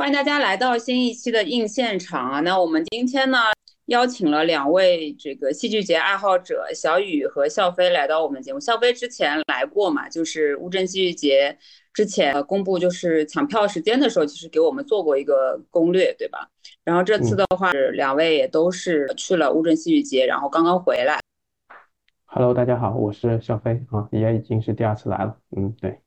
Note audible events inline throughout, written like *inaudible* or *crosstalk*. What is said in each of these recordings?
欢迎大家来到新一期的硬现场啊！那我们今天呢，邀请了两位这个戏剧节爱好者小雨和笑飞来到我们节目。笑飞之前来过嘛，就是乌镇戏剧节之前公布就是抢票时间的时候，其实给我们做过一个攻略，对吧？然后这次的话，两位也都是去了乌镇戏剧节，然后刚刚回来。Hello，大家好，我是笑飞啊，也已经是第二次来了。嗯，对。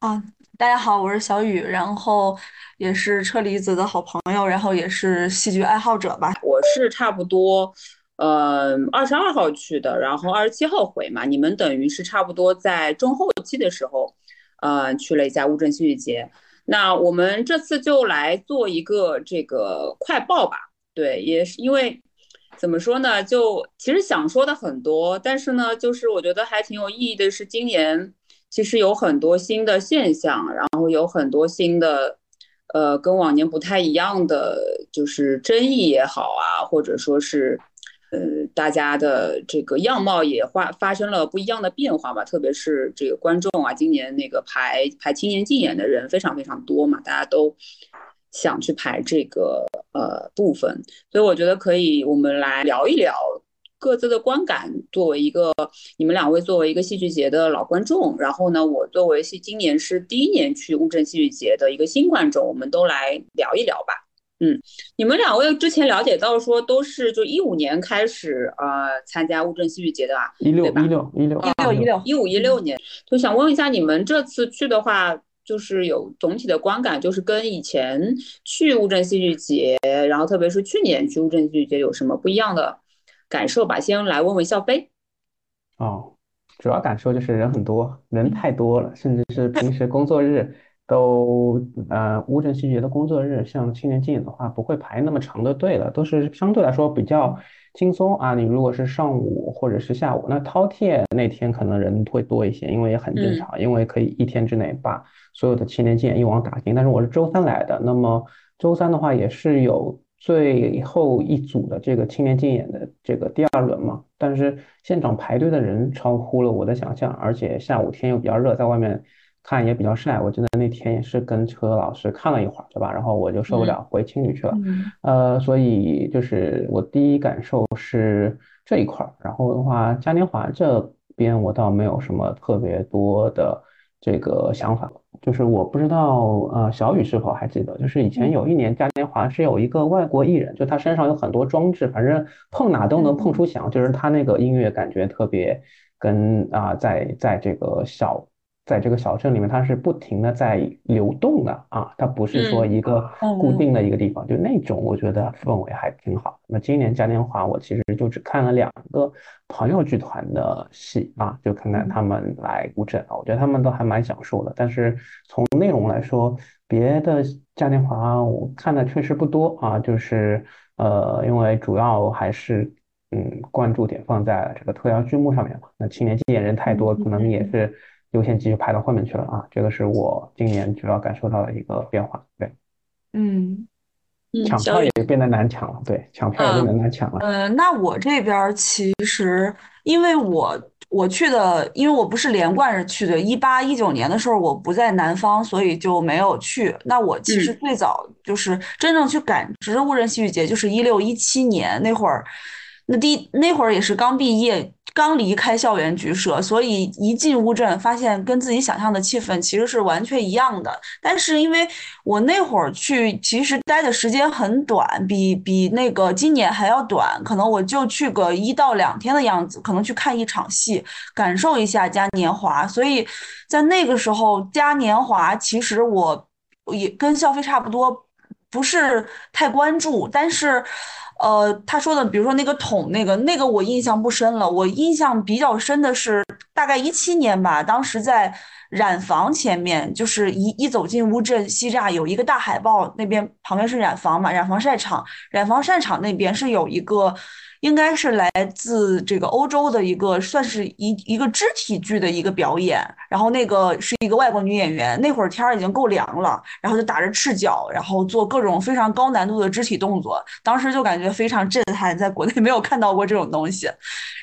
啊，大家好，我是小雨，然后也是车厘子的好朋友，然后也是戏剧爱好者吧。我是差不多，呃，二十二号去的，然后二十七号回嘛。你们等于是差不多在中后期的时候，呃，去了一下乌镇戏剧节。那我们这次就来做一个这个快报吧。对，也是因为怎么说呢？就其实想说的很多，但是呢，就是我觉得还挺有意义的是今年。其实有很多新的现象，然后有很多新的，呃，跟往年不太一样的，就是争议也好啊，或者说是，呃，大家的这个样貌也发发生了不一样的变化吧。特别是这个观众啊，今年那个排排青年竞演的人非常非常多嘛，大家都想去排这个呃部分，所以我觉得可以，我们来聊一聊。各自的观感，作为一个你们两位作为一个戏剧节的老观众，然后呢，我作为是今年是第一年去乌镇戏剧节的一个新观众，我们都来聊一聊吧。嗯，你们两位之前了解到说都是就一五年开始呃参加乌镇戏剧节的啊？一六一六一六一六一六一五一六年，就想问一下你们这次去的话，就是有总体的观感，就是跟以前去乌镇戏剧节，然后特别是去年去乌镇戏剧节有什么不一样的？感受吧，先来问问笑飞。哦，主要感受就是人很多，人太多了，甚至是平时工作日都呃乌镇戏剧节的工作日，像青年竞演的话，不会排那么长的队了，都是相对来说比较轻松啊。你如果是上午或者是下午，那饕餮那天可能人会多一些，因为也很正常，因为可以一天之内把所有的青年竞演一网打尽。但是我是周三来的，那么周三的话也是有。最后一组的这个青年竞演的这个第二轮嘛，但是现场排队的人超乎了我的想象，而且下午天又比较热，在外面看也比较晒。我记得那天也是跟车老师看了一会儿，对吧？然后我就受不了，回青旅去了。呃，所以就是我第一感受是这一块儿。然后的话，嘉年华这边我倒没有什么特别多的这个想法。就是我不知道，呃，小雨是否还记得？就是以前有一年嘉年华是有一个外国艺人，就他身上有很多装置，反正碰哪都能碰出响，就是他那个音乐感觉特别跟啊，在在这个小。在这个小镇里面，它是不停的在流动的啊，它不是说一个固定的一个地方，就那种我觉得氛围还挺好。那今年嘉年华，我其实就只看了两个朋友剧团的戏啊，就看看他们来乌镇啊，我觉得他们都还蛮享受的。但是从内容来说，别的嘉年华我看的确实不多啊，就是呃，因为主要还是嗯关注点放在这个特邀剧目上面嘛。那青年竞演人太多，可能也是。优先级就排到后面去了啊，这个是我今年主要感受到的一个变化。对，嗯，抢票也变得难抢了。对，抢票也变得难抢了。呃，那我这边其实，因为我我去的，因为我不是连贯着去的，一八一九年的时候我不在南方，所以就没有去。那我其实最早就是真正去感知乌镇戏剧节，就是一六一七年那会儿，那第那会儿也是刚毕业。刚离开校园局社，所以一进乌镇，发现跟自己想象的气氛其实是完全一样的。但是因为我那会儿去，其实待的时间很短，比比那个今年还要短，可能我就去个一到两天的样子，可能去看一场戏，感受一下嘉年华。所以在那个时候，嘉年华其实我也跟消费差不多，不是太关注，但是。呃，他说的，比如说那个桶，那个那个我印象不深了。我印象比较深的是大概一七年吧，当时在染房前面，就是一一走进乌镇西栅有一个大海报，那边旁边是染房嘛，染坊晒场，染坊晒场那边是有一个。应该是来自这个欧洲的一个，算是一一个肢体剧的一个表演。然后那个是一个外国女演员，那会儿天儿已经够凉了，然后就打着赤脚，然后做各种非常高难度的肢体动作。当时就感觉非常震撼，在国内没有看到过这种东西。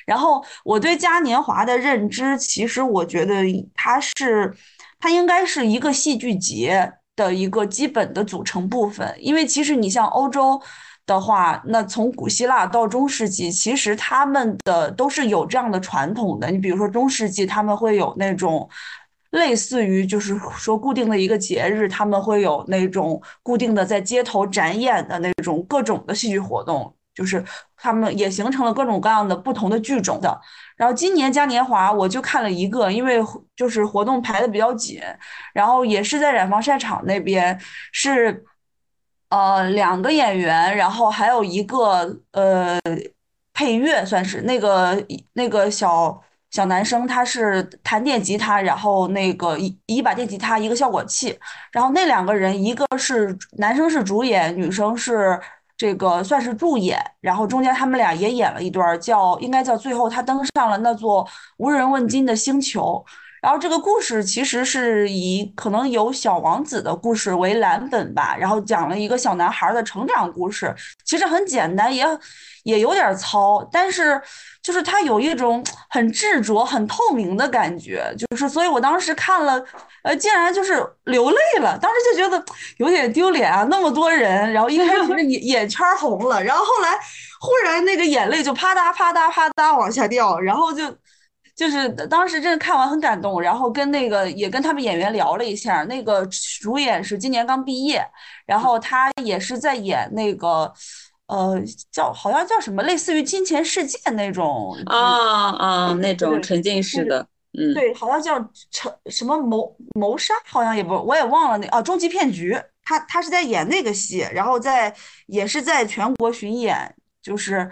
然后我对嘉年华的认知，其实我觉得它是，它应该是一个戏剧节。的一个基本的组成部分。因为其实你像欧洲的话，那从古希腊到中世纪，其实他们的都是有这样的传统的。你比如说中世纪，他们会有那种。类似于就是说固定的一个节日，他们会有那种固定的在街头展演的那种各种的戏剧活动，就是他们也形成了各种各样的不同的剧种的。然后今年嘉年华我就看了一个，因为就是活动排的比较紧，然后也是在染坊晒场那边，是呃两个演员，然后还有一个呃配乐，算是那个那个小。小男生他是弹电吉他，然后那个一一把电吉他，一个效果器，然后那两个人，一个是男生是主演，女生是这个算是助演，然后中间他们俩也演了一段，叫应该叫最后他登上了那座无人问津的星球。然后这个故事其实是以可能有小王子的故事为蓝本吧，然后讲了一个小男孩的成长故事，其实很简单，也也有点糙，但是就是他有一种很执着、很透明的感觉，就是所以我当时看了，呃，竟然就是流泪了，当时就觉得有点丢脸啊，那么多人，然后一开始眼 *laughs* 眼圈红了，然后后来忽然那个眼泪就啪嗒啪嗒啪嗒往下掉，然后就。就是当时真的看完很感动，然后跟那个也跟他们演员聊了一下，那个主演是今年刚毕业，然后他也是在演那个，呃，叫好像叫什么，类似于《金钱世界》那种啊啊那种沉浸式的，嗯，对，好像叫成什么谋谋杀，好像也不我也忘了那啊终极骗局，他他是在演那个戏，然后在也是在全国巡演，就是。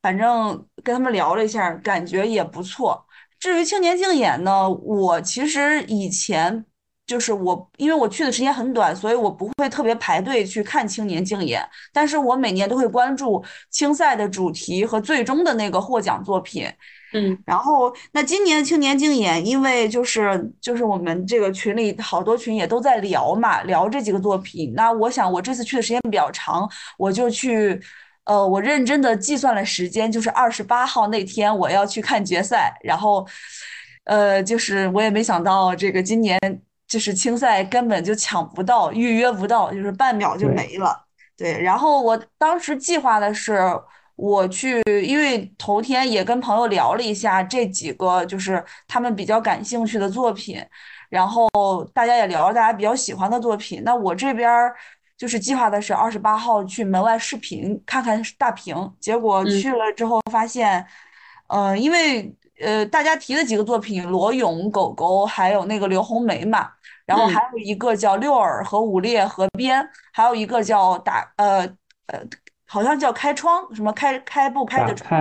反正跟他们聊了一下，感觉也不错。至于青年竞演呢，我其实以前就是我，因为我去的时间很短，所以我不会特别排队去看青年竞演。但是我每年都会关注青赛的主题和最终的那个获奖作品。嗯，然后那今年青年竞演，因为就是就是我们这个群里好多群也都在聊嘛，聊这几个作品。那我想我这次去的时间比较长，我就去。呃，我认真的计算了时间，就是二十八号那天我要去看决赛，然后，呃，就是我也没想到这个今年就是青赛根本就抢不到，预约不到，就是半秒就没了。对，然后我当时计划的是我去，因为头天也跟朋友聊了一下这几个就是他们比较感兴趣的作品，然后大家也聊了大家比较喜欢的作品，那我这边。就是计划的是二十八号去门外视频看看大屏，结果去了之后发现，呃，因为呃大家提的几个作品，罗勇、狗狗，还有那个刘红梅嘛，然后还有一个叫六耳和五裂河边，还有一个叫打呃呃，好像叫开窗，什么开开不开的窗。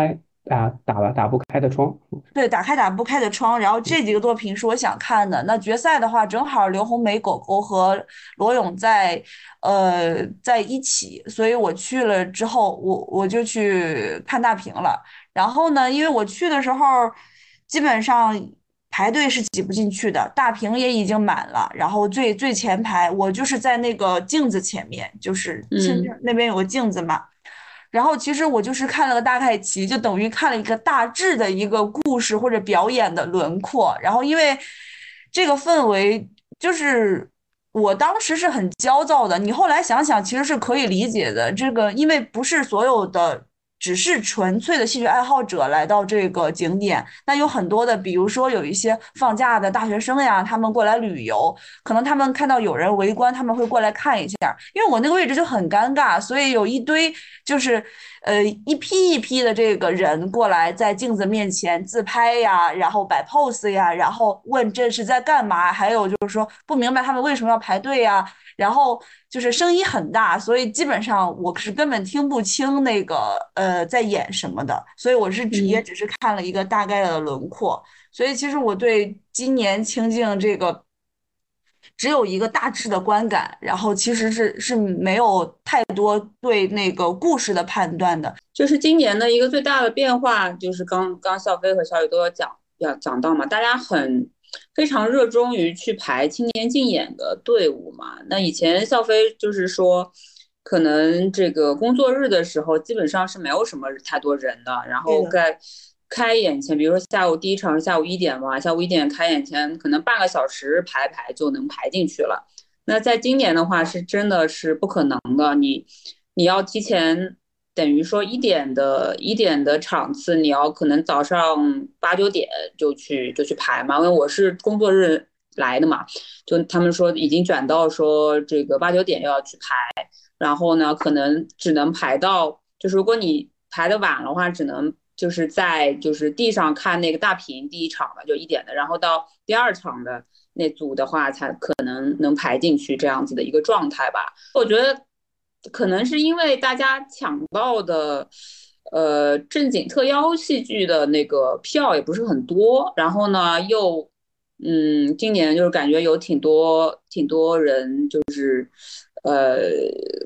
打打了打不开的窗，对，打开打不开的窗。然后这几个作品是我想看的。那决赛的话，正好刘红梅、狗狗和罗勇在，呃，在一起，所以我去了之后，我我就去看大屏了。然后呢，因为我去的时候，基本上排队是挤不进去的，大屏也已经满了。然后最最前排，我就是在那个镜子前面，就是那边有个镜子嘛。然后其实我就是看了个大概齐，就等于看了一个大致的一个故事或者表演的轮廓。然后因为这个氛围，就是我当时是很焦躁的。你后来想想，其实是可以理解的。这个因为不是所有的。只是纯粹的戏剧爱好者来到这个景点，那有很多的，比如说有一些放假的大学生呀，他们过来旅游，可能他们看到有人围观，他们会过来看一下。因为我那个位置就很尴尬，所以有一堆就是呃一批一批的这个人过来，在镜子面前自拍呀，然后摆 pose 呀，然后问这是在干嘛，还有就是说不明白他们为什么要排队呀。然后就是声音很大，所以基本上我是根本听不清那个呃在演什么的，所以我是只也只是看了一个大概的轮廓。所以其实我对今年清静这个只有一个大致的观感，然后其实是是没有太多对那个故事的判断的。就是今年的一个最大的变化，就是刚刚笑飞和小雨都有讲要讲到嘛，大家很。非常热衷于去排青年竞演的队伍嘛？那以前笑飞就是说，可能这个工作日的时候基本上是没有什么太多人的。然后在开演前，比如说下午第一场是下午一点嘛，下午一点开演前可能半个小时排排就能排进去了。那在今年的话，是真的是不可能的。你你要提前，等于说一点的一点的场次，你要可能早上八九点就去就去排嘛。因为我是工作日来的嘛，就他们说已经转到说这个八九点要去排，然后呢，可能只能排到，就是如果你排的晚的话，只能就是在就是地上看那个大屏第一场的就一点的，然后到第二场的。那组的话才可能能排进去这样子的一个状态吧。我觉得可能是因为大家抢到的，呃，正经特邀戏剧的那个票也不是很多，然后呢又，嗯，今年就是感觉有挺多挺多人就是。呃，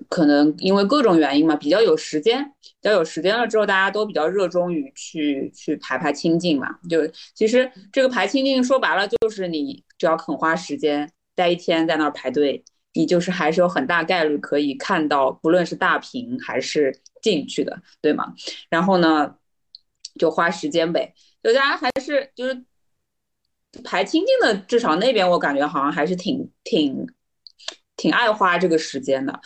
可能因为各种原因嘛，比较有时间，比较有时间了之后，大家都比较热衷于去去排排清静嘛。就其实这个排清静说白了，就是你只要肯花时间待一天在那儿排队，你就是还是有很大概率可以看到，不论是大屏还是进去的，对吗？然后呢，就花时间呗。就大家还是就是排清静的，至少那边我感觉好像还是挺挺。挺爱花这个时间的，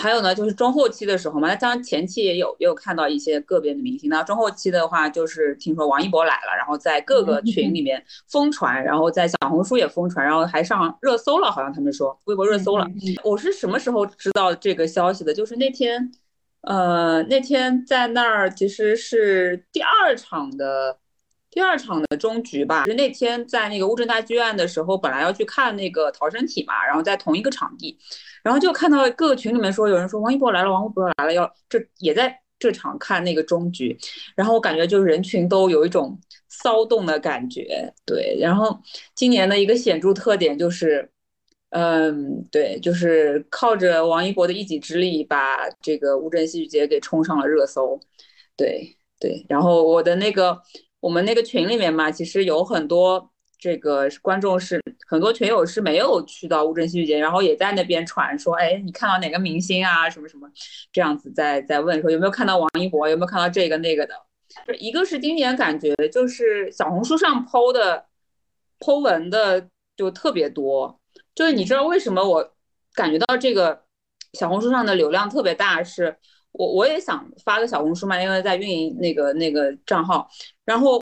还有呢，就是中后期的时候嘛，那当然前期也有也有看到一些个别的明星。那中后期的话，就是听说王一博来了，然后在各个群里面疯传，然后在小红书也疯传，然后还上热搜了，好像他们说微博热搜了。我是什么时候知道这个消息的？就是那天，呃，那天在那儿其实是第二场的。第二场的终局吧，是那天在那个乌镇大剧院的时候，本来要去看那个逃生体嘛，然后在同一个场地，然后就看到各个群里面说有人说王一博来了，王一博来了，要这也在这场看那个终局，然后我感觉就是人群都有一种骚动的感觉，对，然后今年的一个显著特点就是，嗯，对，就是靠着王一博的一己之力，把这个乌镇戏剧节给冲上了热搜，对对，然后我的那个。我们那个群里面嘛，其实有很多这个观众是很多群友是没有去到乌镇戏剧节，然后也在那边传说，哎，你看到哪个明星啊，什么什么这样子在在问说有没有看到王一博，有没有看到这个那个的。就一个是今年感觉就是小红书上 PO 的 PO 文的就特别多，就是你知道为什么我感觉到这个小红书上的流量特别大是？我我也想发个小红书嘛，因为在运营那个那个账号，然后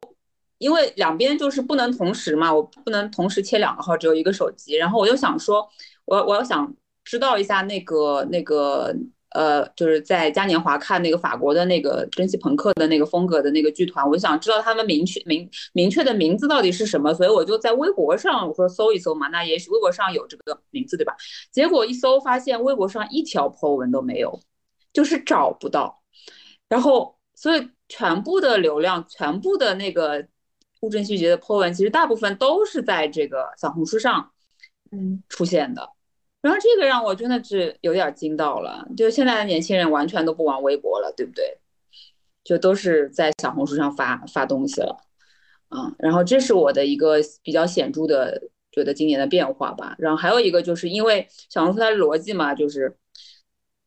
因为两边就是不能同时嘛，我不能同时切两个号，只有一个手机，然后我就想说，我我要想知道一下那个那个呃，就是在嘉年华看那个法国的那个蒸汽朋克的那个风格的那个剧团，我就想知道他们明确明明确的名字到底是什么，所以我就在微博上我说搜一搜嘛，那也许微博上有这个名字对吧？结果一搜发现微博上一条 po 文都没有。就是找不到，然后所以全部的流量，全部的那个乌镇戏剧节的 po 文，其实大部分都是在这个小红书上，嗯出现的。然后这个让我真的是有点惊到了，就现在的年轻人完全都不玩微博了，对不对？就都是在小红书上发发东西了，嗯。然后这是我的一个比较显著的觉得今年的变化吧。然后还有一个就是因为小红书它的逻辑嘛，就是。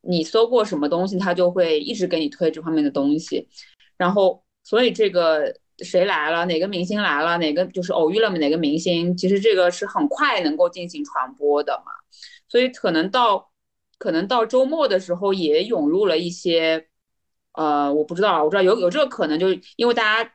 你搜过什么东西，它就会一直给你推这方面的东西，然后所以这个谁来了，哪个明星来了，哪个就是偶遇了哪个明星，其实这个是很快能够进行传播的嘛，所以可能到可能到周末的时候也涌入了一些，呃，我不知道，我知道有有这个可能，就是因为大家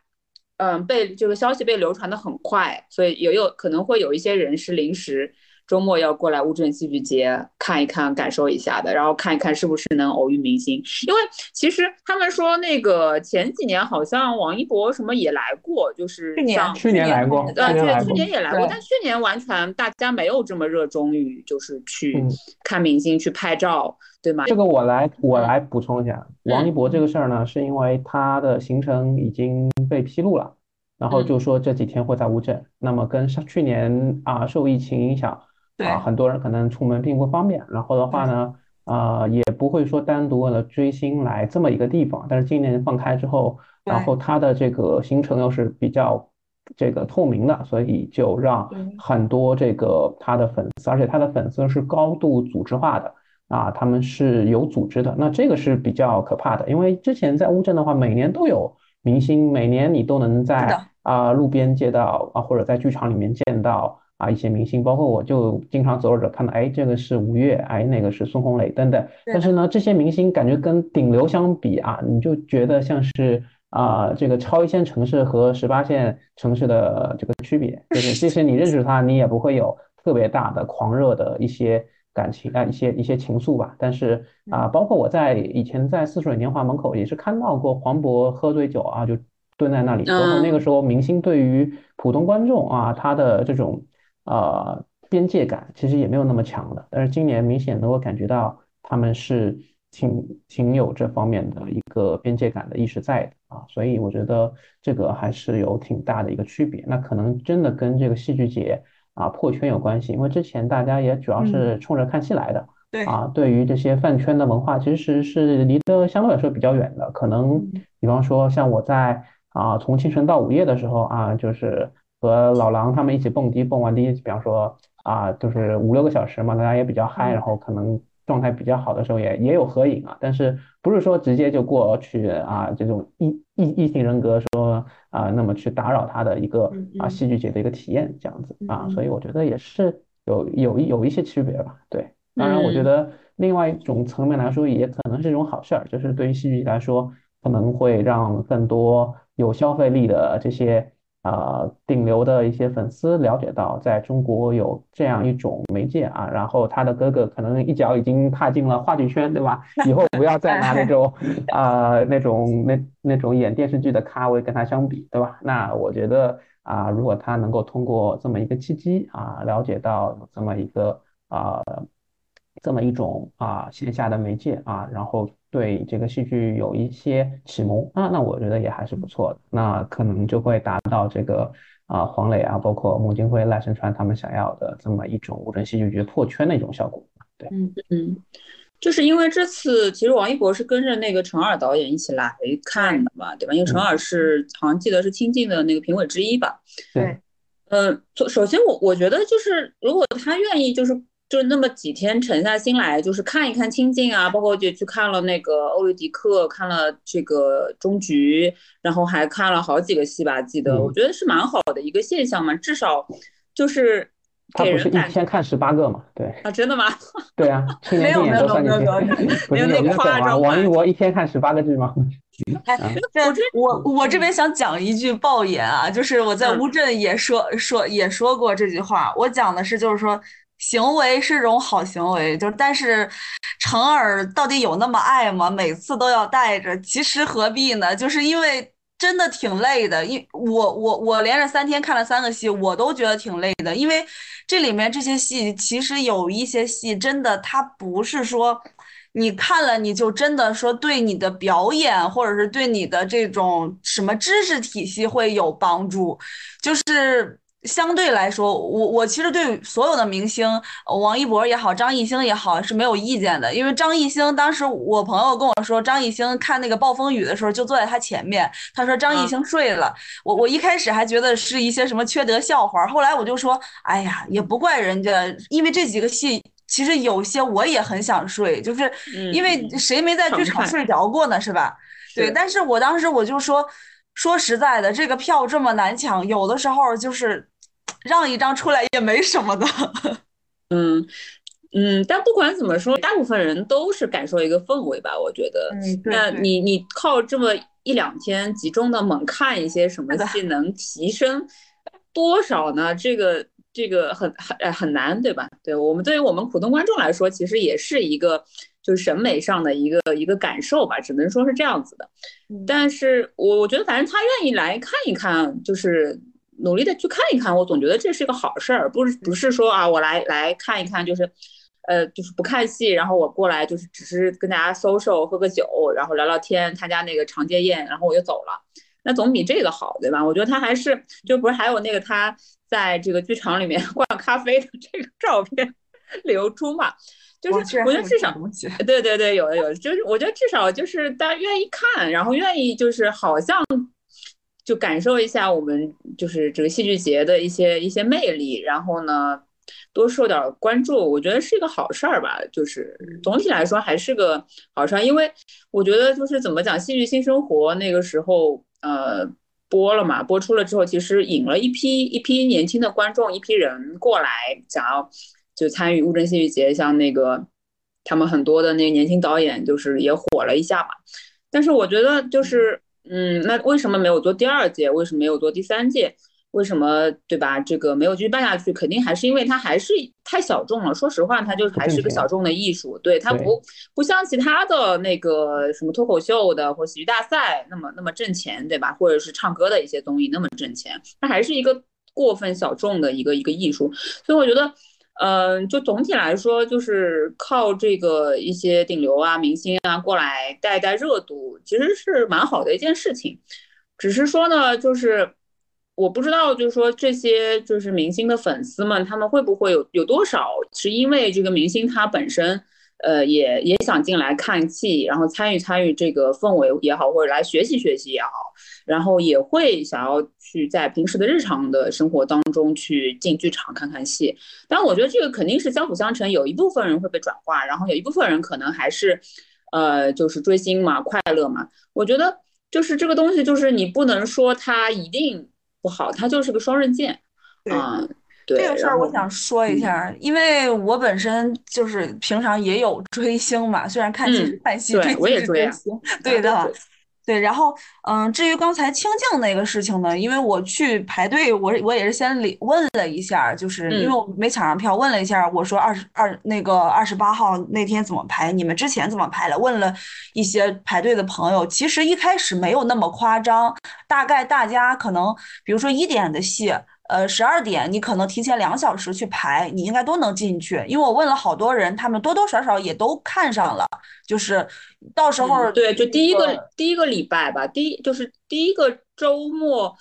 嗯被这个消息被流传的很快，所以也有可能会有一些人是临时。周末要过来乌镇戏剧节看一看，感受一下的，然后看一看是不是能偶遇明星。因为其实他们说那个前几年好像王一博什么也来过，就是去年去年来过，呃，对，去年也来过，但去年完全大家没有这么热衷于就是去看明星去拍照，对吗？这个我来我来补充一下，王一博这个事儿呢，是因为他的行程已经被披露了，然后就说这几天会在乌镇，那么跟上去年啊受疫情影响。啊，很多人可能出门并不方便，然后的话呢，呃，也不会说单独为了追星来这么一个地方。但是今年放开之后，然后他的这个行程又是比较这个透明的，所以就让很多这个他的粉丝，而且他的粉丝是高度组织化的啊，他们是有组织的。那这个是比较可怕的，因为之前在乌镇的话，每年都有明星，每年你都能在啊路边见到啊，或者在剧场里面见到。啊一些明星，包括我就经常走着走看到，哎，这个是吴越，哎，那个是孙红雷等等。但是呢，这些明星感觉跟顶流相比啊，你就觉得像是啊这个超一线城市和十八线城市的这个区别，就是即使你认识他，你也不会有特别大的狂热的一些。感情啊，一些一些情愫吧。但是啊，包括我在以前在似水年华门口也是看到过黄渤喝醉酒啊，就蹲在那里。包括那个时候，明星对于普通观众啊，他的这种呃边界感其实也没有那么强的。但是今年明显能够感觉到他们是挺挺有这方面的一个边界感的意识在的啊。所以我觉得这个还是有挺大的一个区别。那可能真的跟这个戏剧节。啊，破圈有关系，因为之前大家也主要是冲着看戏来的，对啊，对于这些饭圈的文化，其实是离得相对来说比较远的。可能比方说，像我在啊，从清晨到午夜的时候啊，就是和老狼他们一起蹦迪，蹦完迪，比方说啊，就是五六个小时嘛，大家也比较嗨，然后可能。状态比较好的时候也也有合影啊，但是不是说直接就过去啊这种异异异性人格说啊那么去打扰他的一个啊戏剧节的一个体验这样子啊，所以我觉得也是有有有一些区别吧。对，当然我觉得另外一种层面来说也可能是一种好事儿，就是对于戏剧来说可能会让更多有消费力的这些。啊，顶流的一些粉丝了解到，在中国有这样一种媒介啊，然后他的哥哥可能一脚已经踏进了话剧圈，对吧？以后不要再拿那种啊 *laughs* 那种那那种演电视剧的咖位跟他相比，对吧？那我觉得啊，如果他能够通过这么一个契机啊，了解到这么一个啊这么一种啊线下的媒介啊，然后。对这个戏剧有一些启蒙啊，那我觉得也还是不错的，那可能就会达到这个啊黄磊啊，包括孟京辉、赖声川他们想要的这么一种无人戏剧节破圈的一种效果。对，嗯嗯，就是因为这次其实王一博是跟着那个陈耳导演一起来看的嘛，对吧？因为陈耳是好像记得是亲近的那个评委之一吧？对，嗯，首先我我觉得就是如果他愿意就是。就那么几天沉下心来，就是看一看清静啊，包括就去看了那个欧律狄克，看了这个终局，然后还看了好几个戏吧，记得，我觉得是蛮好的一个现象嘛，至少就是他不是一天看十八个嘛，对啊，真的吗？*laughs* 对啊，*laughs* 没有没有没有没有 *laughs* 没有那么夸张，王一博一天看十八个剧吗？哎，我我这边想讲一句爆言啊，就是我在乌镇也说说也说过这句话，我讲的是就是说。行为是种好行为，就但是，成儿到底有那么爱吗？每次都要带着，其实何必呢？就是因为真的挺累的，因我我我连着三天看了三个戏，我都觉得挺累的。因为这里面这些戏，其实有一些戏真的，它不是说你看了你就真的说对你的表演或者是对你的这种什么知识体系会有帮助，就是。相对来说，我我其实对所有的明星，王一博也好，张艺兴也好是没有意见的。因为张艺兴当时我朋友跟我说，张艺兴看那个暴风雨的时候就坐在他前面，他说张艺兴睡了。我我一开始还觉得是一些什么缺德笑话，后来我就说，哎呀，也不怪人家，因为这几个戏其实有些我也很想睡，就是因为谁没在剧场睡着过呢，是吧？对，但是我当时我就说，说实在的，这个票这么难抢，有的时候就是。让一张出来也没什么的，*laughs* 嗯嗯，但不管怎么说，大部分人都是感受一个氛围吧。我觉得，那你你靠这么一两天集中的猛看一些什么戏，能提升多少呢？这个这个很很很难，对吧？对我们对于我们普通观众来说，其实也是一个就是审美上的一个一个感受吧，只能说是这样子的。但是我我觉得，反正他愿意来看一看，就是。努力的去看一看，我总觉得这是一个好事儿，不是不是说啊，我来来看一看，就是，呃，就是不看戏，然后我过来就是只是跟大家 social 喝个酒，然后聊聊天，参加那个长街宴，然后我就走了，那总比这个好，对吧？我觉得他还是就不是还有那个他在这个剧场里面 *laughs* 灌咖啡的这个照片流出嘛？就是我觉得至少对对对，有的有的，就是我觉得至少就是大家愿意看，然后愿意就是好像。就感受一下我们就是这个戏剧节的一些一些魅力，然后呢，多受点关注，我觉得是一个好事儿吧。就是总体来说还是个好事儿，因为我觉得就是怎么讲，戏剧新生活那个时候，呃，播了嘛，播出了之后，其实引了一批一批年轻的观众，一批人过来想要就参与乌镇戏剧节，像那个他们很多的那个年轻导演，就是也火了一下嘛。但是我觉得就是，嗯，那为什么没有做第二届？为什么没有做第三届？为什么对吧？这个没有继续办下去，肯定还是因为它还是太小众了。说实话，它就是还是个小众的艺术，对它不不像其他的那个什么脱口秀的或喜剧大赛那么那么挣钱，对吧？或者是唱歌的一些综艺那么挣钱，它还是一个过分小众的一个一个艺术。所以我觉得，嗯，就总体来说，就是靠这个一些顶流啊、明星啊过来带带热度，其实是蛮好的一件事情。只是说呢，就是。我不知道，就是说这些就是明星的粉丝们，他们会不会有有多少是因为这个明星他本身，呃，也也想进来看戏，然后参与参与这个氛围也好，或者来学习学习也好，然后也会想要去在平时的日常的生活当中去进剧场看看戏。但我觉得这个肯定是相辅相成，有一部分人会被转化，然后有一部分人可能还是，呃，就是追星嘛，快乐嘛。我觉得就是这个东西，就是你不能说它一定。不好，它就是个双刃剑，啊，对这个事儿我想说一下，因为我本身就是平常也有追星嘛，虽然看戏是看戏，对，我也追星，对的。对，然后，嗯，至于刚才清静那个事情呢，因为我去排队，我我也是先问了一下，就是因为我没抢上票，问了一下，我说二十二那个二十八号那天怎么排，你们之前怎么排了？问了一些排队的朋友，其实一开始没有那么夸张，大概大家可能，比如说一点的戏。呃，十二点你可能提前两小时去排，你应该都能进去。因为我问了好多人，他们多多少少也都看上了。就是到时候对，就第一个第一个礼拜吧，第一就是第一个周末，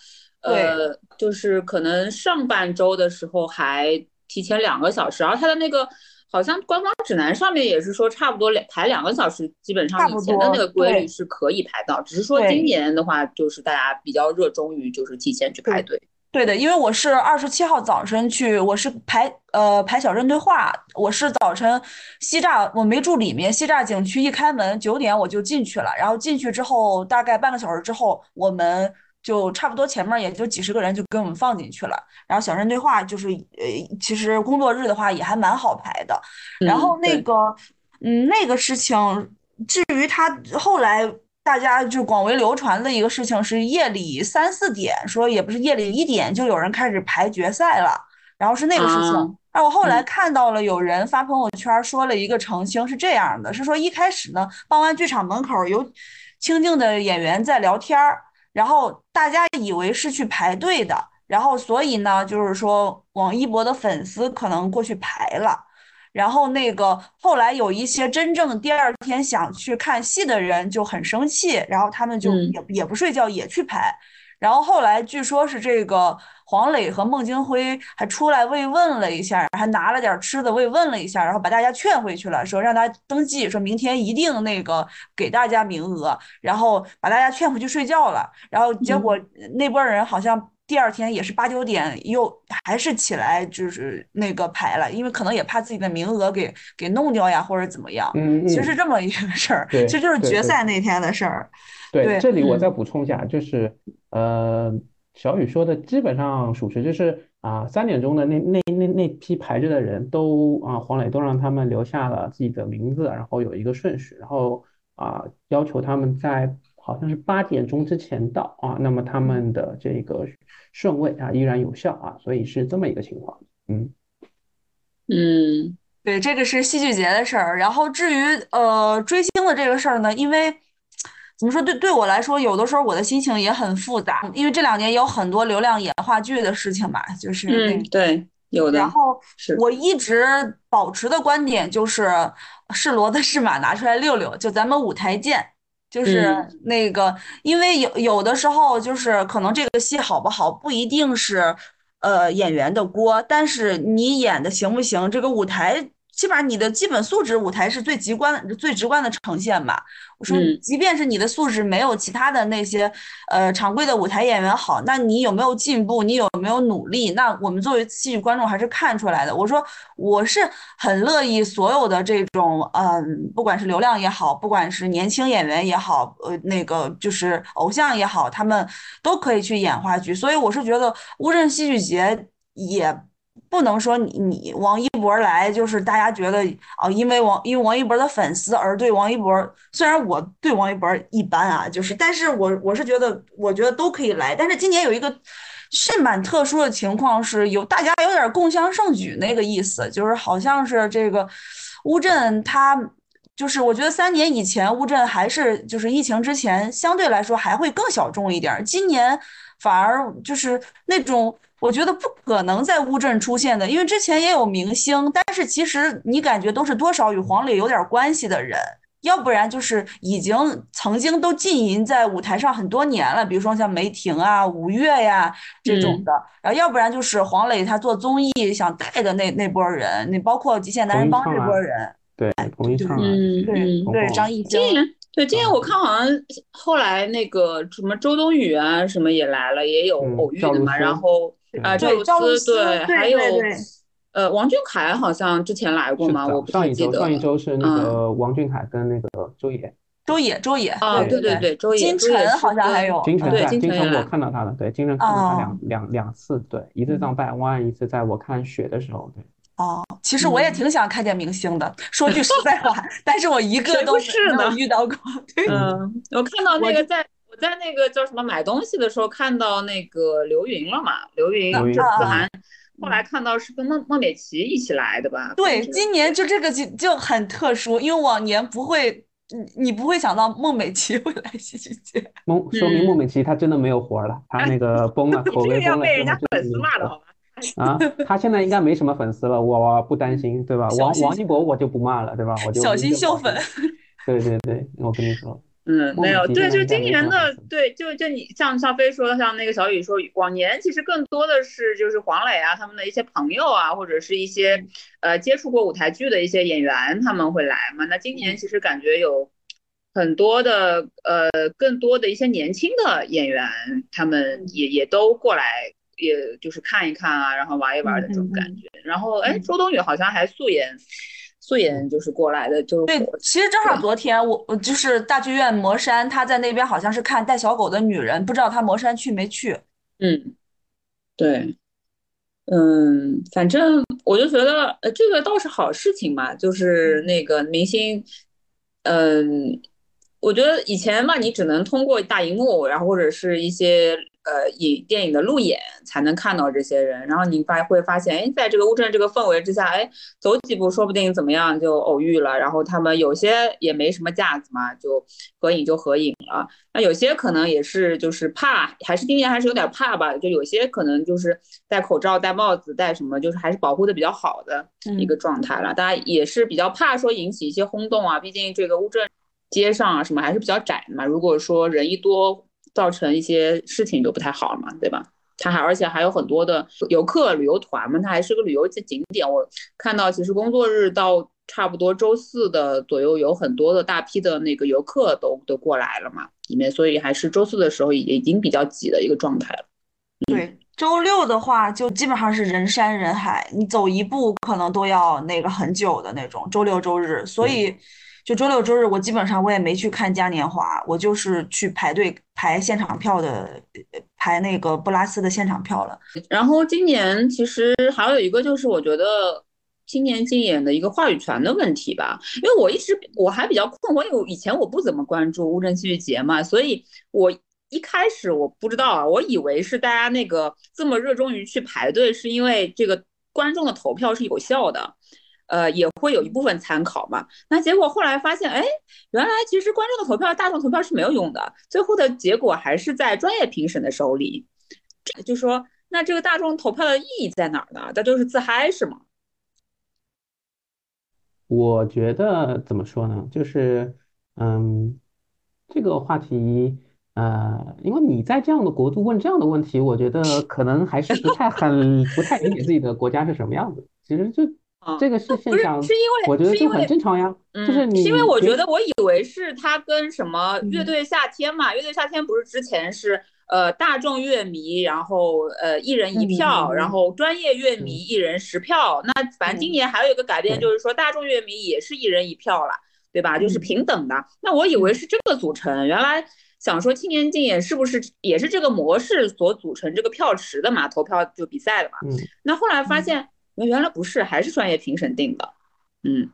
呃，就是可能上半周的时候还提前两个小时，然后他的那个好像官方指南上面也是说，差不多两排两个小时，基本上以前的那个规律是可以排到，只是说今年的话，就是大家比较热衷于就是提前去排队。对的，因为我是二十七号早晨去，我是排呃排小镇对话，我是早晨西栅，我没住里面，西栅景区一开门九点我就进去了，然后进去之后大概半个小时之后，我们就差不多前面也就几十个人就给我们放进去了，然后小镇对话就是呃其实工作日的话也还蛮好排的，然后那个嗯那个事情，至于他后来。大家就广为流传的一个事情是夜里三四点，说也不是夜里一点就有人开始排决赛了，然后是那个事情。然后我后来看到了有人发朋友圈说了一个澄清，是这样的，是说一开始呢，傍晚剧场门口有清静的演员在聊天儿，然后大家以为是去排队的，然后所以呢，就是说王一博的粉丝可能过去排了。然后那个后来有一些真正第二天想去看戏的人就很生气，然后他们就也也不睡觉也去排。然后后来据说是这个黄磊和孟京辉还出来慰问了一下，还拿了点吃的慰问了一下，然后把大家劝回去了，说让大家登记，说明天一定那个给大家名额，然后把大家劝回去睡觉了。然后结果那波人好像。第二天也是八九点，又还是起来就是那个排了，因为可能也怕自己的名额给给弄掉呀，或者怎么样。嗯其实是这么一个事儿，其实就是决赛那天的事儿。对，这里我再补充一下，就是呃，小雨说的基本上属实，就是啊，三点钟的那那那那批排着的人都啊，黄磊都让他们留下了自己的名字，然后有一个顺序，然后啊，要求他们在好像是八点钟之前到啊，那么他们的这个。顺位啊，依然有效啊，所以是这么一个情况。嗯嗯，对，这个是戏剧节的事儿。然后至于呃追星的这个事儿呢，因为怎么说，对对我来说，有的时候我的心情也很复杂，因为这两年有很多流量演话剧的事情嘛，就是嗯，对，有的。然后我一直保持的观点就是，是骡子是马，拿出来溜溜，就咱们舞台见。就是那个，因为有有的时候，就是可能这个戏好不好，不一定是，呃，演员的锅，但是你演的行不行，这个舞台起码你的基本素质，舞台是最直观、最直观的呈现吧。我说，即便是你的素质没有其他的那些呃常规的舞台演员好，那你有没有进步？你有没有努力？那我们作为戏剧观众还是看出来的。我说，我是很乐意所有的这种嗯，不管是流量也好，不管是年轻演员也好，呃，那个就是偶像也好，他们都可以去演话剧。所以我是觉得乌镇戏剧节也。不能说你你王一博来就是大家觉得啊，因为王因为王一博的粉丝而对王一博，虽然我对王一博一般啊，就是，但是我我是觉得，我觉得都可以来。但是今年有一个是蛮特殊的情况，是有大家有点共襄盛举那个意思，就是好像是这个乌镇他就是我觉得三年以前乌镇还是就是疫情之前相对来说还会更小众一点，今年反而就是那种。我觉得不可能在乌镇出现的，因为之前也有明星，但是其实你感觉都是多少与黄磊有点关系的人，要不然就是已经曾经都浸淫在舞台上很多年了，比如说像梅婷啊、吴越呀这种的，然后要不然就是黄磊他做综艺想带的那那波人，你包括极限男人帮这波人，对，彭昱畅，嗯，对对，张艺兴。对，今年我看好像后来那个什么周冬雨啊什么也来了，也有偶遇的嘛，然后。啊，赵露思对，还有呃，王俊凯好像之前来过吗？我不记得。上一周是那个王俊凯跟那个周也。周也，周也啊，对对对，周也。金晨好像还有。金晨对，金晨我看到他了，对，金晨看到他两两两次，对，一次上拜湾，一次在我看雪的时候，对。哦，其实我也挺想看见明星的，说句实在话，*laughs* 但是我一个都没有遇到过。嗯，我看到那个在。在那个叫什么买东西的时候看到那个刘云了嘛？刘云、郑思涵，后来看到是跟孟孟美岐一起来的吧？对，今年就这个就就很特殊，因为往年不会，你你不会想到孟美岐 *laughs* 会来戏剧节。孟说明孟美岐她真的没有活了，她那个 *laughs* 崩了，口碑崩了。要被人家粉丝骂了好吗？*laughs* 啊，他现在应该没什么粉丝了，我不担心，对吧？王王一博我就不骂了，对吧？我就小心秀粉。对对对，我跟你说。嗯，没有，对，就今年的，对，就就你像像飞说，像那个小雨说，往年其实更多的是就是黄磊啊，他们的一些朋友啊，或者是一些呃接触过舞台剧的一些演员他们会来嘛。那今年其实感觉有很多的呃更多的一些年轻的演员，他们也也都过来，也就是看一看啊，然后玩一玩的这种感觉。然后哎，周冬雨好像还素颜。素颜就是过来的，就是对。其实正好昨天我我就是大剧院魔山，他在那边好像是看带小狗的女人，不知道他魔山去没去。嗯，对，嗯，反正我就觉得呃这个倒是好事情嘛，就是那个明星，嗯，我觉得以前嘛你只能通过大荧幕，然后或者是一些。呃，影电影的路演才能看到这些人，然后你发会发现，哎，在这个乌镇这个氛围之下，哎，走几步说不定怎么样就偶遇了。然后他们有些也没什么架子嘛，就合影就合影了。那有些可能也是就是怕，还是今年还是有点怕吧。就有些可能就是戴口罩、戴帽子、戴什么，就是还是保护的比较好的一个状态了。大家也是比较怕说引起一些轰动啊，毕竟这个乌镇街上啊什么还是比较窄嘛。如果说人一多。造成一些事情都不太好了嘛，对吧？它还而且还有很多的游客旅游团嘛，它还是个旅游景点。我看到其实工作日到差不多周四的左右，有很多的大批的那个游客都都过来了嘛，里面所以还是周四的时候也已经比较挤的一个状态了。对，周六的话就基本上是人山人海，你走一步可能都要那个很久的那种。周六周日，所以。就周六周日，我基本上我也没去看嘉年华，我就是去排队排现场票的，排那个布拉斯的现场票了。然后今年其实还有一个就是，我觉得今年竞演的一个话语权的问题吧，因为我一直我还比较困惑，因为以前我不怎么关注乌镇戏剧节嘛，所以我一开始我不知道啊，我以为是大家那个这么热衷于去排队，是因为这个观众的投票是有效的。呃，也会有一部分参考嘛。那结果后来发现，哎，原来其实观众的投票、大众投票是没有用的，最后的结果还是在专业评审的手里。就说，那这个大众投票的意义在哪儿呢？那就是自嗨是吗？我觉得怎么说呢？就是，嗯，这个话题，呃，因为你在这样的国度问这样的问题，我觉得可能还是不太很不太理解自己的国家是什么样子。其实就。这个是现象，是因为我觉得就很正常呀。就是你，因为我觉得我以为是他跟什么乐队夏天嘛，乐队夏天不是之前是呃大众乐迷，然后呃一人一票，然后专业乐迷一人十票。那反正今年还有一个改变，就是说大众乐迷也是一人一票了，对吧？就是平等的。那我以为是这个组成，原来想说青年竞演是不是也是这个模式所组成这个票池的嘛？投票就比赛的嘛。那后来发现。那原来不是，还是专业评审定的，嗯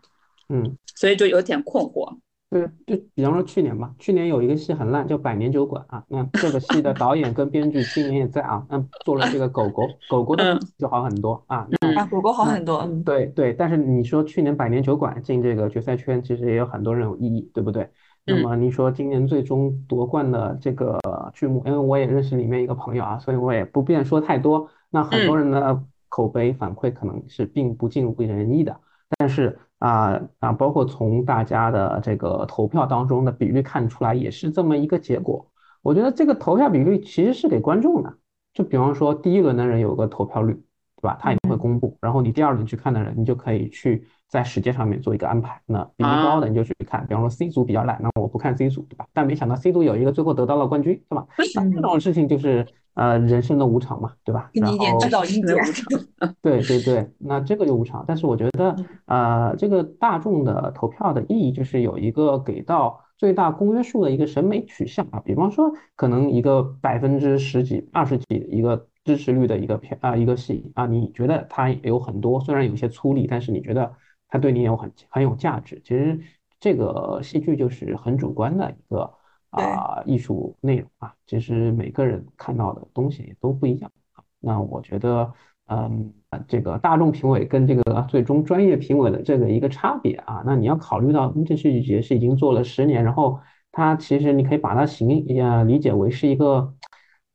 嗯，所以就有点困惑。对，就比方说去年吧，去年有一个戏很烂，叫《百年酒馆》啊，那这个戏的导演跟编剧今年也在啊，那做了这个狗狗，狗狗的就好很多啊，那狗狗好很多，对对，但是你说去年《百年酒馆》进这个决赛圈，其实也有很多人有异议，对不对？那么你说今年最终夺冠的这个剧目，因为我也认识里面一个朋友啊，所以我也不便说太多。那很多人呢？口碑反馈可能是并不尽如人意的，但是啊啊，包括从大家的这个投票当中的比率看出来，也是这么一个结果。我觉得这个投票比率其实是给观众的，就比方说第一轮的人有个投票率，对吧？他也会公布，然后你第二轮去看的人，你就可以去在时间上面做一个安排。那比例高的你就去看，比方说 C 组比较烂，那我不看 C 组，对吧？但没想到 C 组有一个最后得到了冠军，是吧？那这种事情就是。呃，人生的无常嘛，对吧？给你一点指导意见。*laughs* 对对对，那这个就无常。但是我觉得，呃，这个大众的投票的意义就是有一个给到最大公约数的一个审美取向啊。比方说，可能一个百分之十几、二十几的一个支持率的一个片啊，一个戏啊，你觉得它有很多，虽然有些粗粝，但是你觉得它对你有很很有价值。其实这个戏剧就是很主观的一个。啊，艺术内容啊，其实每个人看到的东西也都不一样啊。那我觉得，嗯，这个大众评委跟这个最终专业评委的这个一个差别啊，那你要考虑到乌镇戏剧节是已经做了十年，然后它其实你可以把它形呃理解为是一个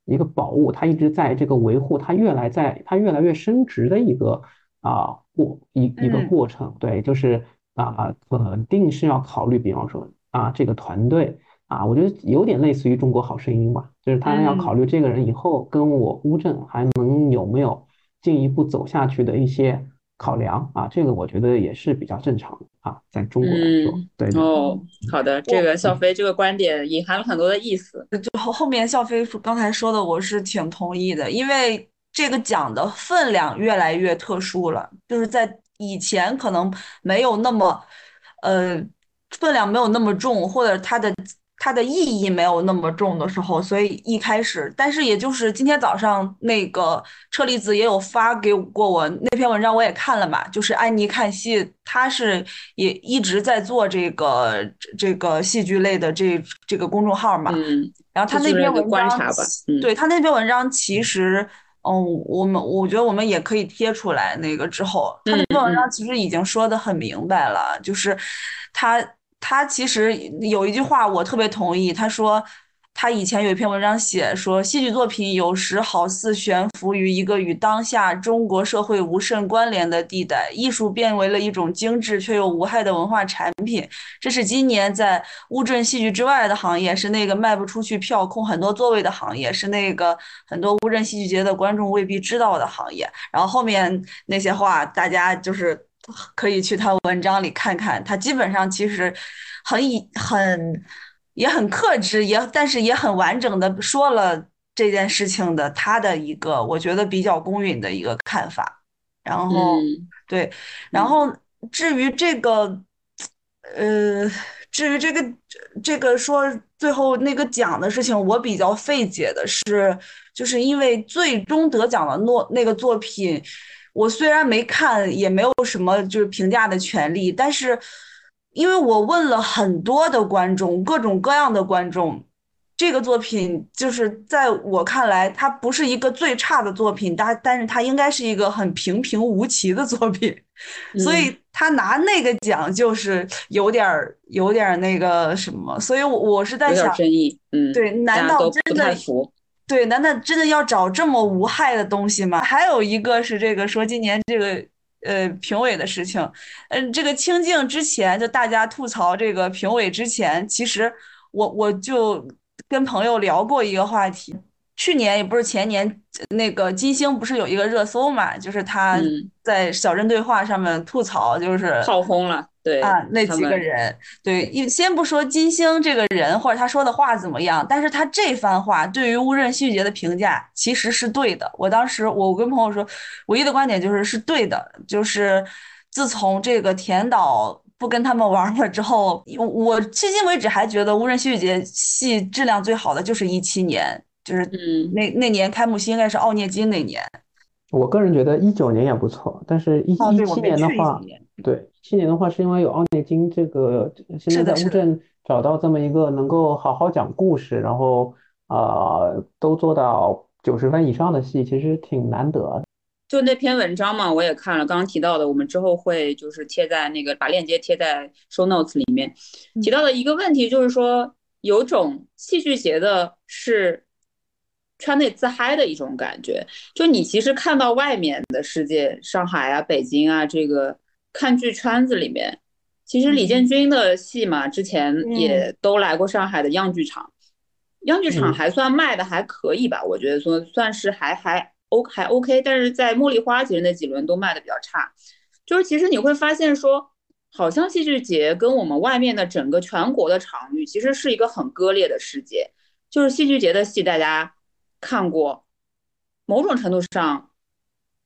一个宝物，它一直在这个维护，它越来在它越来越升值的一个啊过一一个过程。对，就是啊，肯定是要考虑，比方说啊，这个团队。啊，我觉得有点类似于中国好声音吧，就是他要考虑这个人以后跟我乌镇还能有没有进一步走下去的一些考量啊，这个我觉得也是比较正常的啊，在中国来说，对哦，好的，这个笑飞这个观点隐含了很多的意思，就后后面笑飞刚才说的，我是挺同意的，因为这个奖的分量越来越特殊了，就是在以前可能没有那么，呃，分量没有那么重，或者他的。它的意义没有那么重的时候，所以一开始，但是也就是今天早上那个车厘子也有发给过我那篇文章，我也看了嘛，就是安妮看戏，他是也一直在做这个这个戏剧类的这这个公众号嘛，嗯，然后他那篇文章，嗯，对他那篇文章其实，嗯，我们我觉得我们也可以贴出来，那个之后，他那篇文章其实已经说的很明白了，就是他。他其实有一句话我特别同意，他说他以前有一篇文章写说，戏剧作品有时好似悬浮于一个与当下中国社会无甚关联的地带，艺术变为了一种精致却又无害的文化产品。这是今年在乌镇戏剧之外的行业，是那个卖不出去票、空很多座位的行业，是那个很多乌镇戏剧节的观众未必知道的行业。然后后面那些话，大家就是。可以去他文章里看看，他基本上其实很以很也很克制，也但是也很完整的说了这件事情的他的一个我觉得比较公允的一个看法。然后对，然后至于这个呃，至于这个这个说最后那个奖的事情，我比较费解的是，就是因为最终得奖的诺那个作品。我虽然没看，也没有什么就是评价的权利，但是因为我问了很多的观众，各种各样的观众，这个作品就是在我看来，它不是一个最差的作品，但但是它应该是一个很平平无奇的作品，*laughs* 所以他拿那个奖就是有点儿有点儿那个什么，所以我我是在想，争议，嗯，对，难道真的？对，难道真的要找这么无害的东西吗？还有一个是这个说今年这个呃评委的事情，嗯，这个清静之前就大家吐槽这个评委之前，其实我我就跟朋友聊过一个话题，去年也不是前年，那个金星不是有一个热搜嘛，就是他嗯。在小镇对话上面吐槽，就是炮轰了，对啊，那几个人，对，一先不说金星这个人或者他说的话怎么样，但是他这番话对于乌镇戏剧节的评价其实是对的。我当时我跟朋友说，唯一的观点就是是对的，就是自从这个田导不跟他们玩了之后，我我至今为止还觉得乌镇戏剧节戏质量最好的就是一七年，就是嗯那那年开幕戏应该是奥涅金那年。我个人觉得一九年也不错，但是一一七年的话。对，一七年的话是因为有奥内金这个，现在在乌镇找到这么一个能够好好讲故事，然后啊都做到九十分以上的戏，其实挺难得的。就那篇文章嘛，我也看了，刚刚提到的，我们之后会就是贴在那个把链接贴在 show notes 里面。嗯提到的一个问题就是说，有种戏剧节的是圈内自嗨的一种感觉，就你其实看到外面的世界，上海啊、北京啊，这个看剧圈子里面，其实李建军的戏嘛，之前也都来过上海的样剧场，样剧场嗯。还算卖的还可以吧，我觉得说算是还还 O 还 OK，但是在茉莉花其实那几轮都卖的比较差，就是其实你会发现说，好像戏剧节跟我们外面的整个全国的场域其实是一个很割裂的世界，就是戏剧节的戏大家看过，某种程度上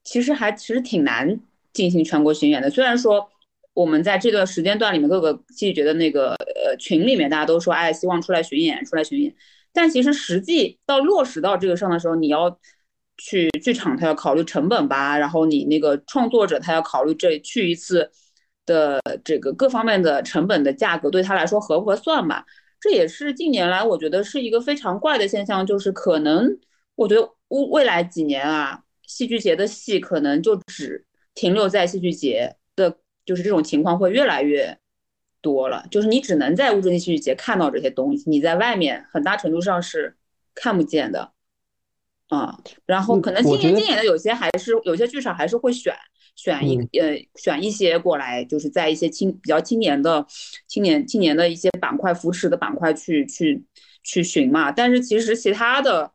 其实还其实挺难进行全国巡演的，虽然说。我们在这段时间段里面，各个戏剧节的那个呃群里面，大家都说，哎，希望出来巡演，出来巡演。但其实实际到落实到这个上的时候，你要去剧场，他要考虑成本吧，然后你那个创作者他要考虑这去一次的这个各方面的成本的价格对他来说合不合算吧。这也是近年来我觉得是一个非常怪的现象，就是可能我觉得未未来几年啊，戏剧节的戏可能就只停留在戏剧节的，就是这种情况会越来越。多了，就是你只能在乌镇戏剧节看到这些东西，你在外面很大程度上是看不见的，啊、然后可能今年今年的有些还是有些剧场还是会选选一嗯呃选一些过来，就是在一些青比较青年的青年青年的一些板块扶持的板块去去去寻嘛，但是其实其他的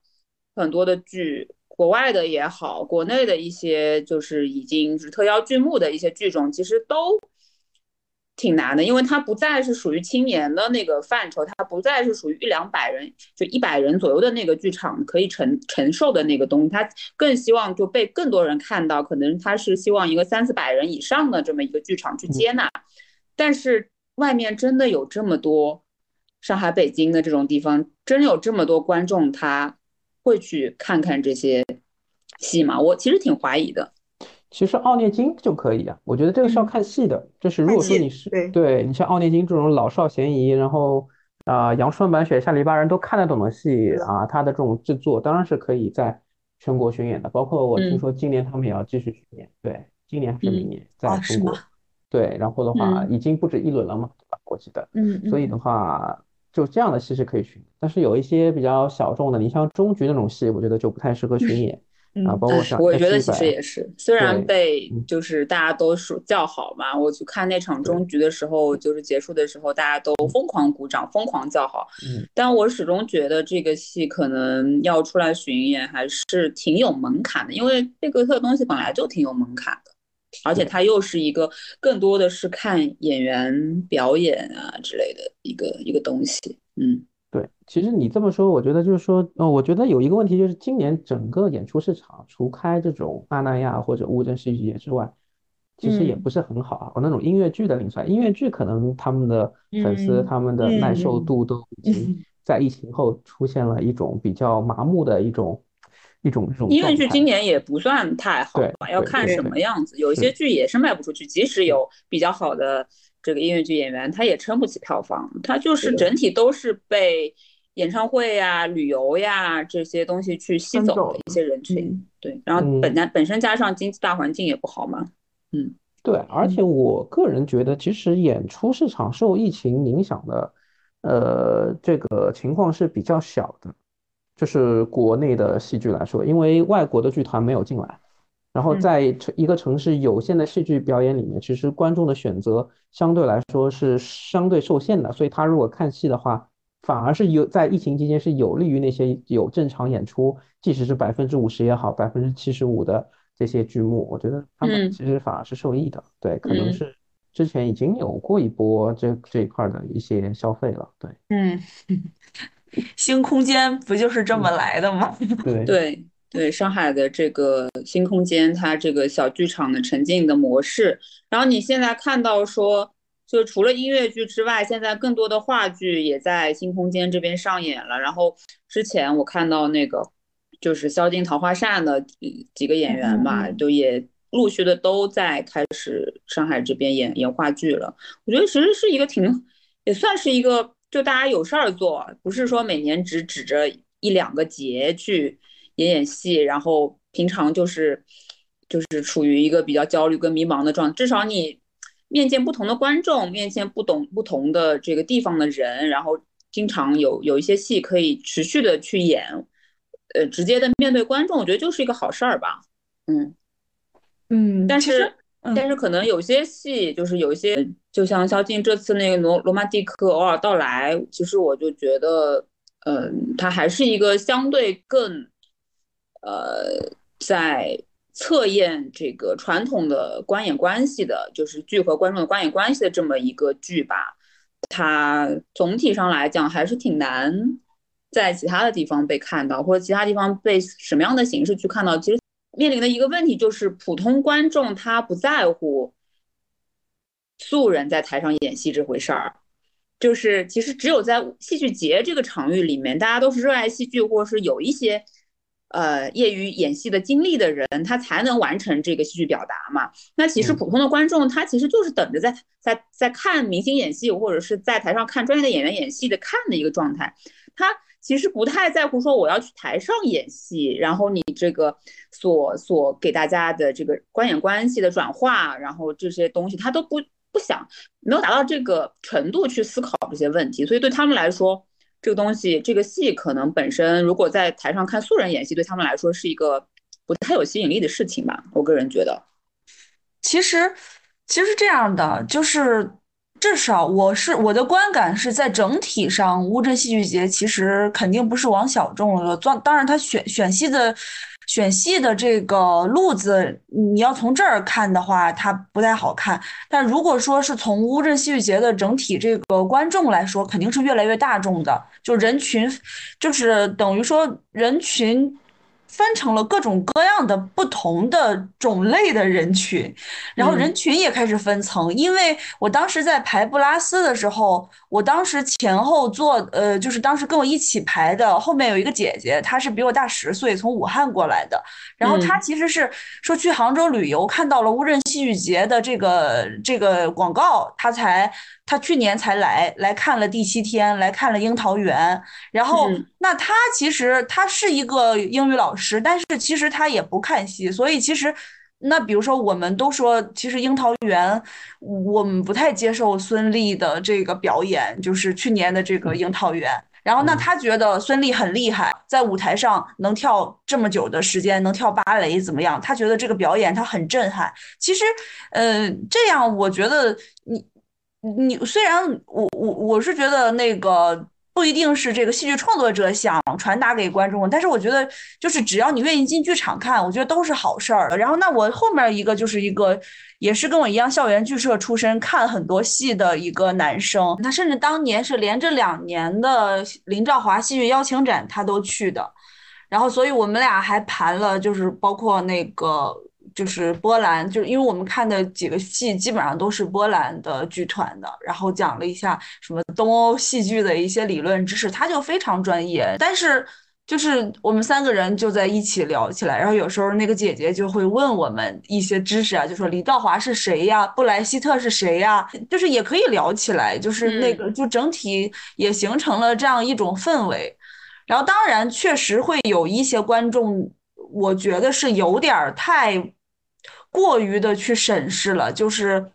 很多的剧。国外的也好，国内的一些就是已经是特邀剧目的一些剧种，其实都挺难的，因为它不再是属于青年的那个范畴，它不再是属于一两百人，就一百人左右的那个剧场可以承承受的那个东西，它更希望就被更多人看到，可能它是希望一个三四百人以上的这么一个剧场去接纳，但是外面真的有这么多上海、北京的这种地方，真有这么多观众他会去看看这些戏吗？我其实挺怀疑的。其实奥涅金就可以啊，我觉得这个是要看戏的。就是如果说你是对对你像奥涅金这种老少咸宜，然后啊、阳春白雪、下里巴人都看得懂的戏啊，他的这种制作当然是可以在全国巡演的。包括我听嗯说今年他们也要继续巡演，对，今年还是明嗯年在中国。吗对，然后的话嗯已经不止一轮了嘛，对吧？我记得。嗯所以的话，就这样的戏是可以巡，但是有一些比较小众的，你像中局那种戏，我觉得就不太适合巡演。啊，嗯哎包括像我觉得，其实也是，虽然对被嗯。就是大家都说叫好嘛，我去看那场对中局的时候，就是结束的时候，大家都疯狂鼓掌，疯狂叫好。嗯，但我始终觉得这个戏可能要出来巡演还是挺有门槛的，因为贝格特东西本来就挺有门槛的，而且它又是一个更多的是看演员表演啊之类的一个一个东西。嗯对，其实你这么说，我觉得就是说，呃，我觉得有一个问题就是，今年整个演出市场，除开这种阿那亚或者乌镇戏剧节之外，其实也嗯不是很好啊。我那种音乐剧的领出来，音乐剧可能他们的粉丝、嗯他们的耐受嗯度都已经嗯在疫情后出现了一种比较麻木的一种一种一种音乐剧。今年也不算太好吧，要看什么样子。有一些剧也是卖不出去，即使有比较好的这个音乐剧演员，他也撑不起票房。他就是整体都是被演唱会呀、旅游呀这些东西去吸走的一些人群。嗯对，然后嗯本来本身加上经济大环境也不好嘛。嗯对，而且我个人觉得，其实演出市场受疫情影响的，呃，这个情况是比较小的，就是国内的戏剧来说，因为外国的剧团没有进来，然后嗯在城一个城市有限的戏剧表演里面，其实观众的选择相对来说是相对受限的，所以他如果看戏的话，反而是有在疫情期间是有利于那些有正常演出，即使是百分之五十也好，百分之七十五的这些剧目，我觉得他们其实反而是受益的。对，可能是之前已经有过一波这这一块的一些消费了。对，嗯，新空间不就是这么来的吗？*laughs* 对对对，上海的这个新空间，它这个小剧场的沉浸的模式，然后你现在看到说。就除了音乐剧之外，现在更多的话剧也在新空间这边上演了。然后之前我看到那个就是萧敬《桃花扇》的几个演员吧，就也陆续的都在开始上海这边演演话剧了。我觉得其实是一个挺，也算是一个，就大家有事儿做，不是说每年只指着一两个节去演演戏，然后平常就是就是处于一个比较焦虑跟迷茫的状态。至少你。面见不同的观众，面见不懂不同的这个地方的人，然后经常有有一些戏可以持续的去演，呃，直接的面对观众，我觉得就是一个好事儿吧。嗯嗯，但是但是可能有些戏就是有一些，就像萧敬这次那个罗罗曼蒂克偶尔到来，其实我就觉得，嗯，它还是一个相对更，呃，在。测验这个传统的观演关系的，就是剧和观众的观演关系的这么一个剧吧，它总体上来讲还是挺难在其他的地方被看到，或者其他地方被什么样的形式去看到。其实面临的一个问题就是，普通观众他不在乎素人在台上演戏这回事儿，就是其实只有在戏剧节这个场域里面，大家都是热爱戏剧，或者是有一些。呃，业余演戏的经历的人，他才能完成这个戏剧表达嘛。那其实普通的观众，他其实就是等着在在在看明星演戏，或者是在台上看专业的演员演戏的看的一个状态。他其实不太在乎说我要去台上演戏，然后你这个所所给大家的这个观演关系的转化，然后这些东西他都不不想，没有达到这个程度去思考这些问题。所以对他们来说。这个东西，这个戏可能本身，如果在台上看素人演戏，对他们来说是一个不太有吸引力的事情吧。我个人觉得，其实，其实这样的，就是至少我是我的观感是在整体上，乌镇戏剧节其实肯定不是往小众了。当当然，他选选戏的。选戏的这个路子，你要从这儿看的话，它不太好看。但如果说是从乌镇戏剧节的整体这个观众来说，肯定是越来越大众的，就人群，就是等于说人群。分成了各种各样的不同的种类的人群，然后人群也开始分层。因为我当时在排布拉斯的时候，我当时前后坐，呃，就是当时跟我一起排的后面有一个姐姐，她是比我大十岁，从武汉过来的。然后她其实是说去杭州旅游，看到了乌镇戏剧节的这个这个广告，她才。他去年才来来看了第七天，来看了樱桃园，然后那他其实他是一个英语老师，但是其实他也不看戏，所以其实那比如说我们都说，其实樱桃园我们不太接受孙俪的这个表演，就是去年的这个樱桃园，然后那他觉得孙俪很厉害，在舞台上能跳这么久的时间，能跳芭蕾怎么样？他觉得这个表演他很震撼。其实，嗯，这样我觉得你。你虽然我我我是觉得那个不一定是这个戏剧创作者想传达给观众，但是我觉得就是只要你愿意进剧场看，我觉得都是好事儿。然后那我后面一个就是一个也是跟我一样校园剧社出身，看很多戏的一个男生，他甚至当年是连着两年的林兆华戏剧邀请展他都去的，然后所以我们俩还盘了，就是包括那个。就是波兰，就是因为我们看的几个戏基本上都是波兰的剧团的，然后讲了一下什么东欧戏剧的一些理论知识，他就非常专业。但是就是我们三个人就在一起聊起来，然后有时候那个姐姐就会问我们一些知识啊，就说李道华是谁呀，布莱希特是谁呀，就是也可以聊起来，就是那个就整体也形成了这样一种氛围。然后当然确实会有一些观众，我觉得是有点太。过于的去审视了，就是，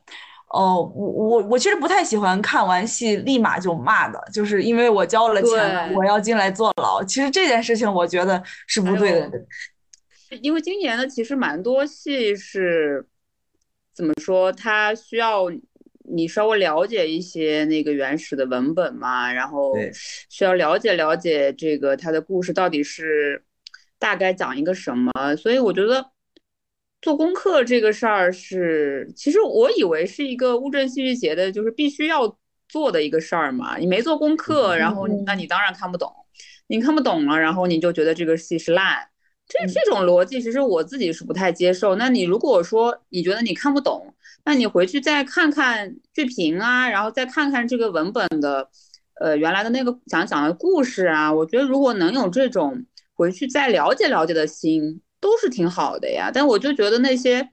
哦，我我我其实不太喜欢看完戏立马就骂的，就是因为我交了钱，我要进来坐牢。其实这件事情我觉得是不对的。因为今年的其实蛮多戏是，怎么说，它需要你稍微了解一些那个原始的文本嘛，然后需要了解了解这个它的故事到底是大概讲一个什么，所以我觉得做功课这个事儿是，其实我以为是一个乌镇戏剧节的，就是必须要做的一个事儿嘛。你没做功课，然后那你当然看不懂，你看不懂了，然后你就觉得这个戏是烂。这这种逻辑其实我自己是不太接受。那你如果说你觉得你看不懂，那你回去再看看剧评啊，然后再看看这个文本的，呃，原来的那个讲讲的故事啊，我觉得如果能有这种回去再了解了解的心，都是挺好的呀。但我就觉得那些，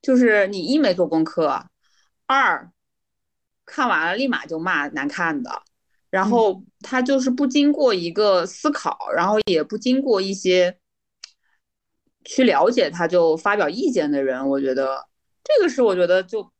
就是你一没做功课，二看完了立马就骂难看的，然后他就是不经过一个思考，然后也不经过一些。去了解他就发表意见的人，我觉得这个是我觉得就，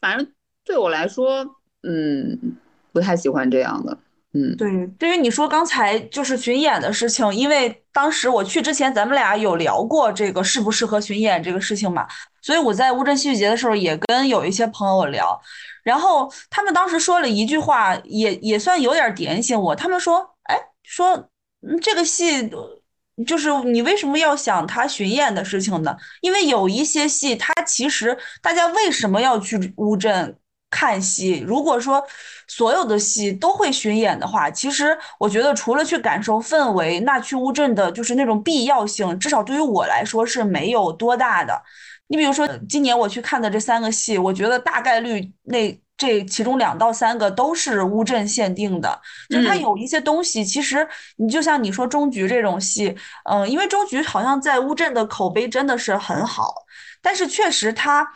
反正对我来说，嗯，不太喜欢这样的，嗯，对，对于你说刚才就是巡演的事情，因为当时我去之前，咱们俩有聊过这个适不适合巡演这个事情嘛，所以我在乌镇戏剧节的时候也跟有一些朋友聊，然后他们当时说了一句话，也也算有点点醒我，他们说，哎，说这个戏。就是你为什么要想他巡演的事情呢？因为有一些戏，它其实大家为什么要去乌镇看戏？如果说所有的戏都会巡演的话，其实我觉得除了去感受氛围，那去乌镇的就是那种必要性，至少对于我来说是没有多大的。你比如说今年我去看的这三个戏，我觉得大概率那。这其中两到三个都是乌镇限定的，就它有一些东西，其实你就像你说中局这种戏，嗯，因为中局好像在乌镇的口碑真的是很好，但是确实它，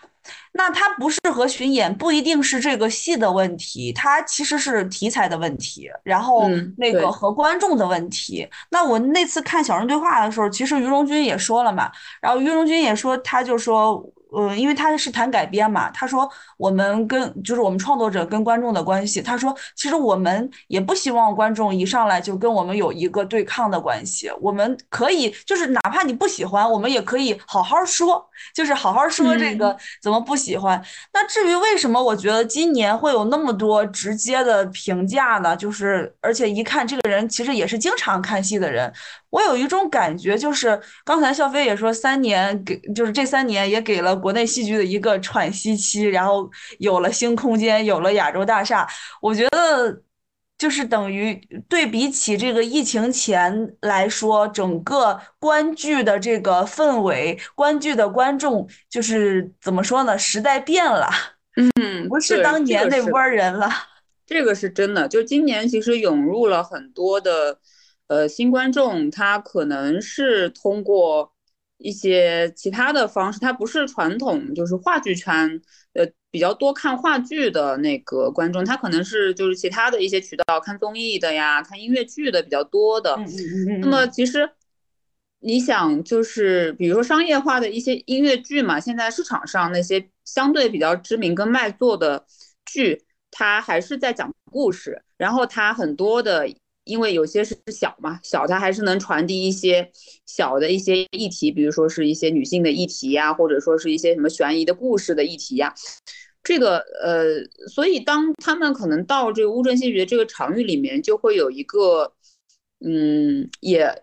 那它不适合巡演，不一定是这个戏的问题，它其实是题材的问题，然后那个和观众的问题。那我那次看小人对话的时候，其实于荣军也说了嘛，然后于荣军也说，他就说。呃，因为他是谈改编嘛，他说我们跟就是我们创作者跟观众的关系，他说其实我们也不希望观众一上来就跟我们有一个对抗的关系，我们可以就是哪怕你不喜欢，我们也可以好好说，就是好好说这个怎么不喜欢。那至于为什么我觉得今年会有那么多直接的评价呢？就是而且一看这个人其实也是经常看戏的人。我有一种感觉，就是刚才笑飞也说，三年给就是这三年也给了国内戏剧的一个喘息期，然后有了新空间，有了亚洲大厦。我觉得就是等于对比起这个疫情前来说，整个观剧的这个氛围，观剧的观众就是怎么说呢？时代变了，嗯，*laughs* 不是当年那波人了。这个是真的，就今年其实涌入了很多的。呃，新观众他可能是通过一些其他的方式，他不是传统就是话剧圈，呃，比较多看话剧的那个观众，他可能是就是其他的一些渠道看综艺的呀，看音乐剧的比较多的。嗯嗯嗯。那么其实你想，就是比如说商业化的一些音乐剧嘛，现在市场上那些相对比较知名跟卖座的剧，它还是在讲故事，然后它很多的。因为有些是小嘛，小它还是能传递一些小的一些议题，比如说是一些女性的议题呀，或者说是一些什么悬疑的故事的议题呀。这个呃，所以当他们可能到这个乌镇戏剧这个场域里面，就会有一个嗯，也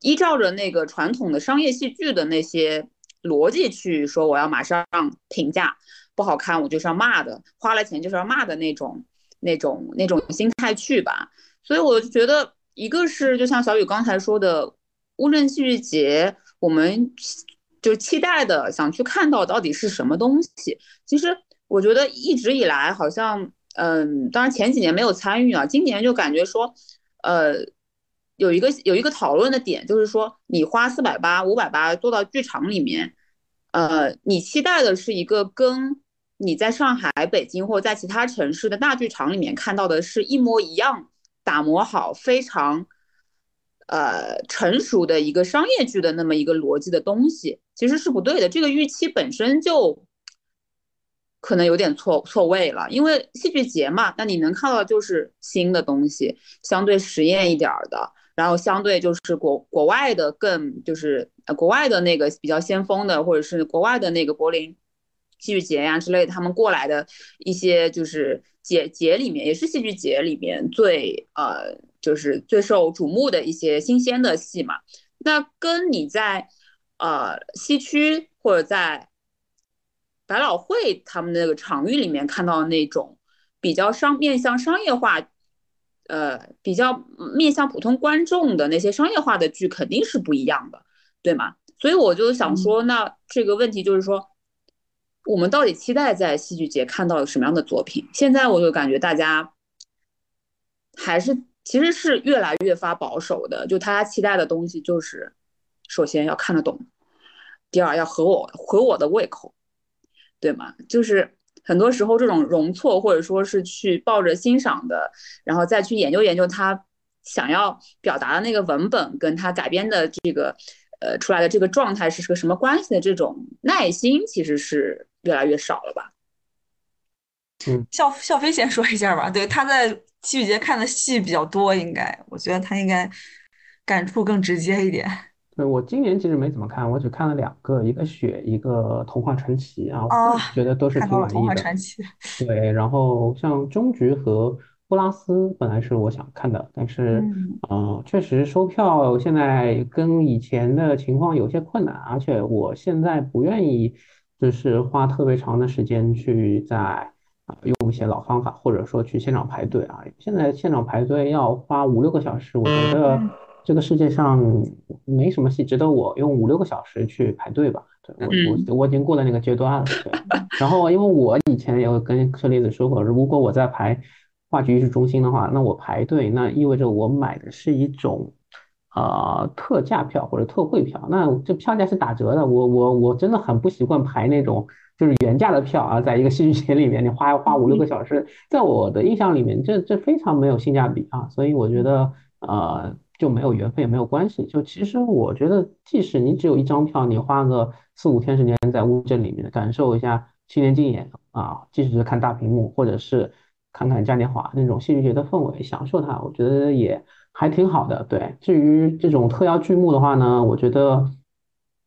依照着那个传统的商业戏剧的那些逻辑去说，我要马上评价不好看，我就是要骂的，花了钱就是要骂的那种那种那种心态去吧。所以我就觉得，一个是就像小雨刚才说的，乌镇戏剧节，我们就期待的想去看到到底是什么东西。其实我觉得一直以来好像，嗯，当然前几年没有参与啊，今年就感觉说，呃，有一个有一个讨论的点，就是说你花四百八、五百八坐到剧场里面，呃，你期待的是一个跟你在上海、北京或在其他城市的大剧场里面看到的是一模一样。打磨好非常，呃成熟的一个商业剧的那么一个逻辑的东西，其实是不对的。这个预期本身就可能有点错错位了，因为戏剧节嘛，那你能看到就是新的东西，相对实验一点的，然后相对就是国国外的更就是国外的那个比较先锋的，或者是国外的那个柏林戏剧节呀之类的，他们过来的一些就是节节里面，也是戏剧节里面最呃就是最受瞩目的一些新鲜的戏嘛。那跟你在呃西区或者在百老汇他们那个场域里面看到的那种比较商面向商业化，呃比较面向普通观众的那些商业化的剧肯定是不一样的，对吗？所以我就想说，那这个问题就是说。我们到底期待在戏剧节看到什么样的作品？现在我就感觉大家还是其实是越来越发保守的，就大家期待的东西就是，首先要看得懂，第二要合我合我的胃口，对吗？就是很多时候这种容错或者说是去抱着欣赏的，然后再去研究研究他想要表达的那个文本跟他改编的这个呃出来的这个状态是个什么关系的这种耐心，其实是。越来越少了吧？嗯，笑笑飞先说一下吧。对，他在戏剧节看的戏比较多，应该我觉得他应该感触更直接一点。对我今年其实没怎么看，我只看了两个，一个雪，一个童话传奇啊，我觉得都是挺满意的。童话传奇。对，然后像终局和布拉斯本来是我想看的，但是嗯，确实收票现在跟以前的情况有些困难，而且我现在不愿意。就是花特别长的时间去在啊用一些老方法，或者说去现场排队啊。现在现场排队要花五六个小时，我觉得这个世界上没什么戏值得我用五六个小时去排队吧。对我我我已经过了那个阶段了。对，*laughs* 然后因为我以前也有跟车厘子说过，如果我在排话剧艺术中心的话，那我排队那意味着我买的是一种。呃，特价票或者特惠票，那这票价是打折的。我我我真的很不习惯排那种就是原价的票啊，在一个戏剧节里面，你花花五六个小时，在我的印象里面，这这非常没有性价比啊。所以我觉得，呃，就没有缘分也没有关系。就其实我觉得，即使你只有一张票，你花个四五天时间在乌镇里面感受一下青年竞演啊，即使是看大屏幕，或者是看看嘉年华那种戏剧节的氛围，享受它，我觉得也。还挺好的，对。至于这种特邀剧目的话呢，我觉得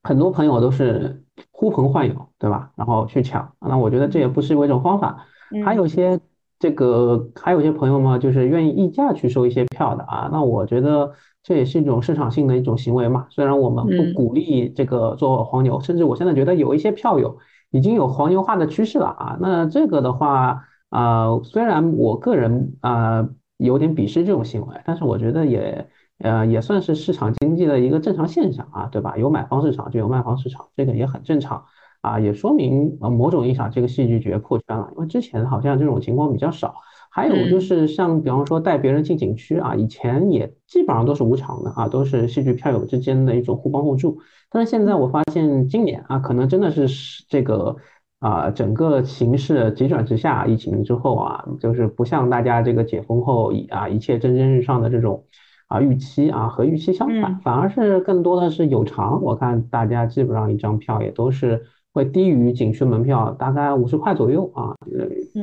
很多朋友都是呼朋唤友，对吧？然后去抢，那我觉得这也不失为一种方法。还有些这个，还有些朋友嘛，就是愿意溢价去收一些票的啊。那我觉得这也是一种市场性的一种行为嘛。虽然我们不鼓励这个做黄牛，甚至我现在觉得有一些票友已经有黄牛化的趋势了啊。那这个的话啊，虽然我个人啊。有点鄙视这种行为，但是我觉得也，呃，也算是市场经济的一个正常现象啊，对吧？有买方市场就有卖方市场，这个也很正常啊，也说明呃某种意义上这个戏剧节破圈了，因为之前好像这种情况比较少。还有就是像比方说带别人进景区啊，以前也基本上都是无偿的啊，都是戏剧票友之间的一种互帮互助。但是现在我发现今年啊，可能真的是这个。啊，整个形势急转直下，疫情之后啊，就是不像大家这个解封后啊一切蒸蒸日上的这种啊预期啊，和预期相反，反而是更多的是有偿。我看大家基本上一张票也都是会低于景区门票大概五十块左右啊。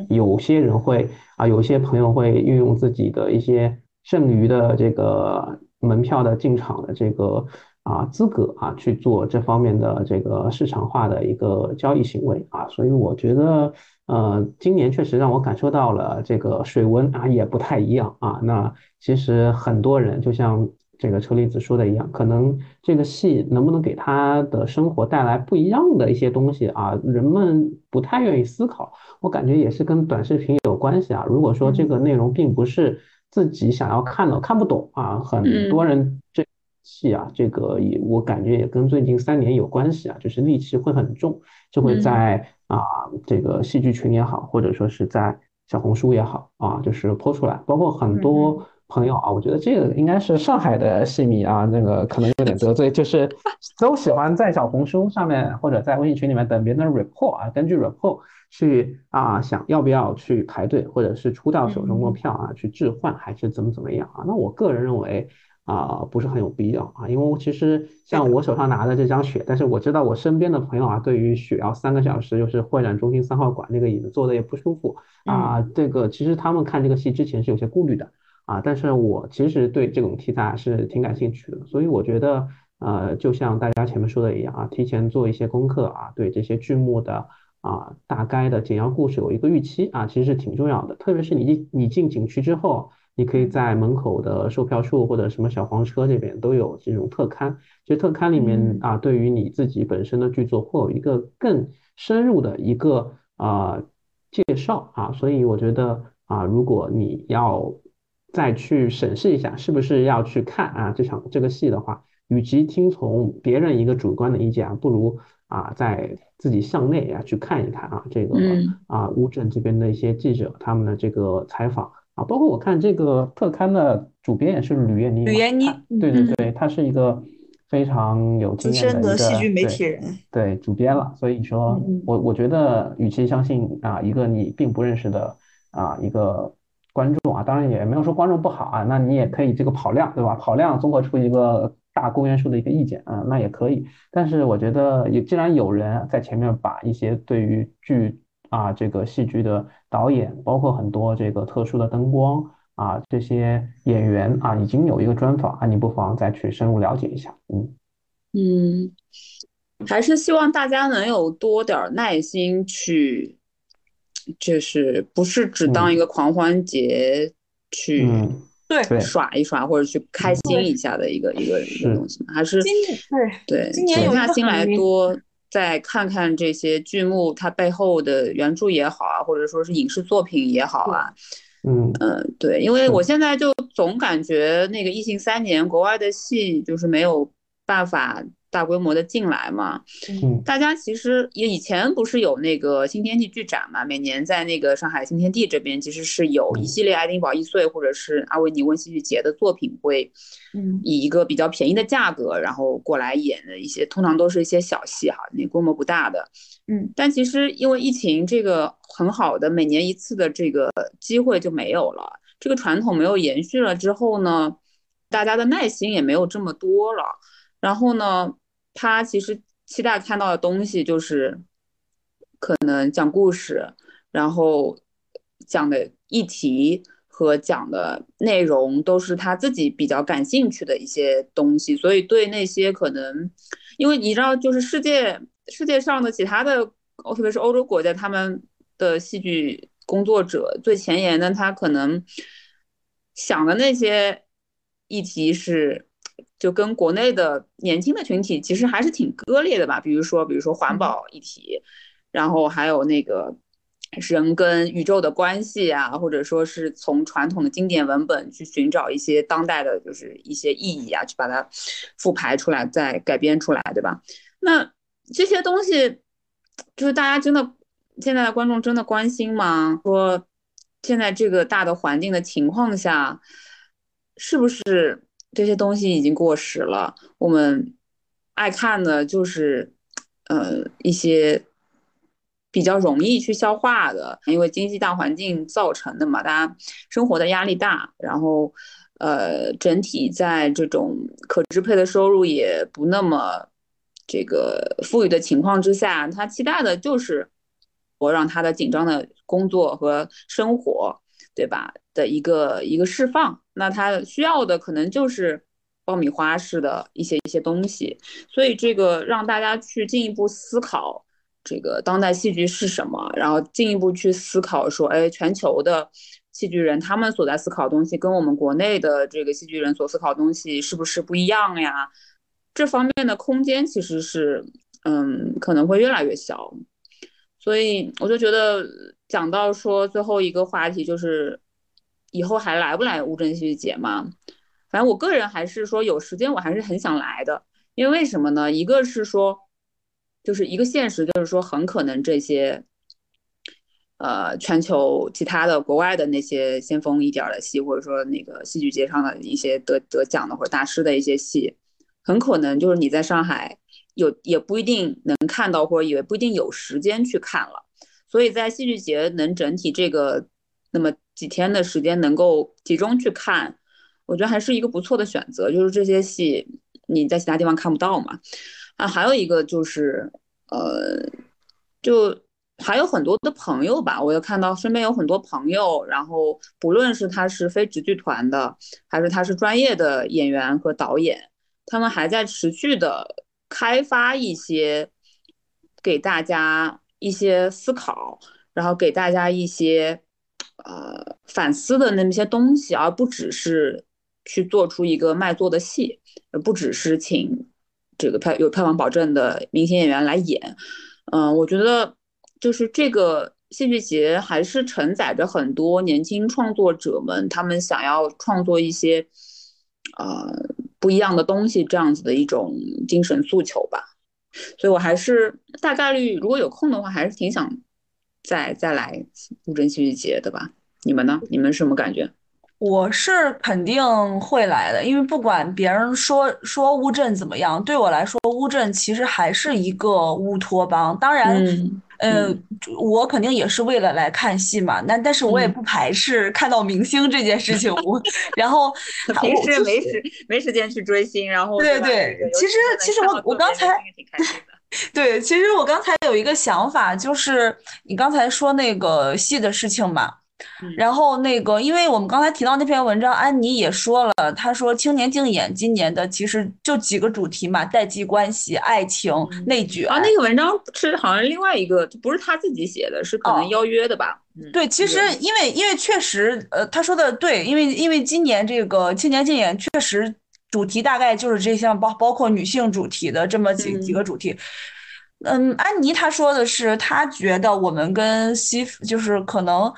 有些人会啊，有些朋友会运用自己的一些剩余的这个门票的进场的这个。啊，资格啊去做这方面的这个市场化的一个交易行为啊，所以我觉得，呃，今年确实让我感受到了这个水温啊也不太一样啊。那其实很多人就像这个车厘子说的一样，可能这个戏能不能给他的生活带来不一样的一些东西啊，人们不太愿意思考。我感觉也是跟短视频有关系啊。如果说这个内容并不是自己想要看的，看不懂啊，很多人这。气啊，这个也我感觉也跟最近三年有关系啊，就是戾气会很重，就会在啊这个戏剧群也好，或者说是在小红书也好啊，就是泼出来。包括很多朋友啊，我觉得这个应该是上海的戏迷啊，那个可能有点得罪，就是 *laughs* 都喜欢在小红书上面或者在微信群里面等别人的 report 啊，根据 report 去啊想要不要去排队，或者是出到手中的票啊去置换，还是怎么怎么样啊？那我个人认为。啊，不是很有必要啊，因为我其实像我手上拿的这张雪，但是我知道我身边的朋友啊，对于雪要三个小时，又是会展中心三号馆那个椅子坐的也不舒服啊，这个其实他们看这个戏之前是有些顾虑的啊，但是我其实对这种题材是挺感兴趣的，所以我觉得呃，就像大家前面说的一样啊，提前做一些功课啊，对这些剧目的啊大概的简要故事有一个预期啊，其实是挺重要的。特别是你进你进景区之后，你可以在门口的售票处或者什么小黄车这边都有这种特刊，其实特刊里面啊，对于你自己本身的剧作会有一个更深入的一个啊介绍啊，所以我觉得啊，如果你要再去审视一下是不是要去看啊这场这个戏的话，与其听从别人一个主观的意见啊，不如啊在自己向内啊去看一看啊。这个啊乌镇这边的一些记者他们的这个采访啊，包括我看这个特刊的主编也是吕燕妮，吕燕妮，对对对，他是一个非常有经验的戏剧媒体人，对主编了，所以说我我觉得与其相信啊一个你并不认识的啊一个。观众啊，当然也没有说观众不好啊，那你也可以这个跑量，对吧？跑量综合出一个大公约数的一个意见啊，那也可以。但是我觉得，也既然有人在前面把一些对于剧啊这个戏剧的导演，包括很多这个特殊的灯光啊这些演员啊，已经有一个专访啊，你不妨再去深入了解一下。嗯。嗯，还是希望大家能有多点耐心去。就是不是只当一个狂欢节去对。耍一耍或者去开心一下的一个一个一个东西，还是对。对静下心来多再看看这些剧目它背后的原著也好啊，或者说是影视作品也好啊，嗯嗯对，因为我现在就总感觉那个疫情三年国外的戏就是没有办法。大规模的进来嘛，嗯，大家其实也以前不是有那个新天地剧展嘛，每年在那个上海新天地这边，其实是有一系列爱丁堡易碎或者是阿维尼翁戏剧节的作品会，嗯，以一个比较便宜的价格，然后过来演的一些，通常都是一些小戏哈，那规模不大的，嗯，但其实因为疫情这个很好的每年一次的这个机会就没有了，这个传统没有延续了之后呢，大家的耐心也没有这么多了，然后呢。他其实期待看到的东西就是，可能讲故事，然后讲的议题和讲的内容都是他自己比较感兴趣的一些东西，所以对那些可能，因为你知道，就是世界世界上的其他的，特别是欧洲国家，他们的戏剧工作者最前沿的，他可能想的那些议题是。就跟国内的年轻的群体其实还是挺割裂的吧，比如说，比如说环保议题，然后还有那个人跟宇宙的关系啊，或者说是从传统的经典文本去寻找一些当代的，就是一些意义啊，去把它复排出来，再改编出来，对吧？那这些东西，就是大家真的现在的观众真的关心吗？说现在这个大的环境的情况下，是不是？这些东西已经过时了，我们爱看的就是，呃，一些比较容易去消化的，因为经济大环境造成的嘛，大家生活的压力大，然后，呃，整体在这种可支配的收入也不那么这个富裕的情况之下，他期待的就是我让他的紧张的工作和生活。对吧？的一个一个释放，那他需要的可能就是爆米花式的一些一些东西，所以这个让大家去进一步思考这个当代戏剧是什么，然后进一步去思考说，哎，全球的戏剧人他们所在思考的东西跟我们国内的这个戏剧人所思考的东西是不是不一样呀？这方面的空间其实是，嗯，可能会越来越小。所以我就觉得讲到说最后一个话题就是以后还来不来乌镇戏剧节嘛？反正我个人还是说有时间我还是很想来的，因为为什么呢？一个是说就是一个现实，就是说很可能这些呃全球其他的国外的那些先锋一点的戏，或者说那个戏剧节上的一些得得奖的或者大师的一些戏，很可能就是你在上海。有也不一定能看到，或者也不一定有时间去看了。所以在戏剧节能整体这个那么几天的时间能够集中去看，我觉得还是一个不错的选择。就是这些戏你在其他地方看不到嘛。啊，还有一个就是，呃，就还有很多的朋友吧，我又看到身边有很多朋友，然后不论是他是非直剧团的，还是他是专业的演员和导演，他们还在持续的。开发一些给大家一些思考，然后给大家一些呃反思的那么些东西，而不只是去做出一个卖座的戏，而不只是请这个票有票房保证的明星演员来演。嗯，我觉得就是这个戏剧节还是承载着很多年轻创作者们他们想要创作一些呃不一样的东西这样子的一种精神诉求吧。所以我还是大概率如果有空的话，还是挺想再再来乌镇戏剧节的吧。你们呢？你们什么感觉？我是肯定会来的，因为不管别人说说乌镇怎么样，对我来说，乌镇其实还是一个乌托邦。当然，呃，我肯定也是为了来看戏嘛。那但是我也不排斥看到明星这件事情。我然后 *laughs* 平时没时没时间去追星，然后对对，其实其实我我刚才 *laughs* 对，其实我刚才有一个想法，就是你刚才说那个戏的事情嘛。然后那个，因为我们刚才提到那篇文章，安妮也说了，她说青年竞演今年的其实就几个主题嘛，代际关系、爱情、内卷啊。那个文章是好像另外一个，不是他自己写的，是可能邀约的吧？对，其实因为因为确实，呃，他说的对，因为因为今年这个青年竞演确实主题大概就是这项包包括女性主题的这么几几个主题。嗯，安妮她说的是，她觉得我们跟西就是可能。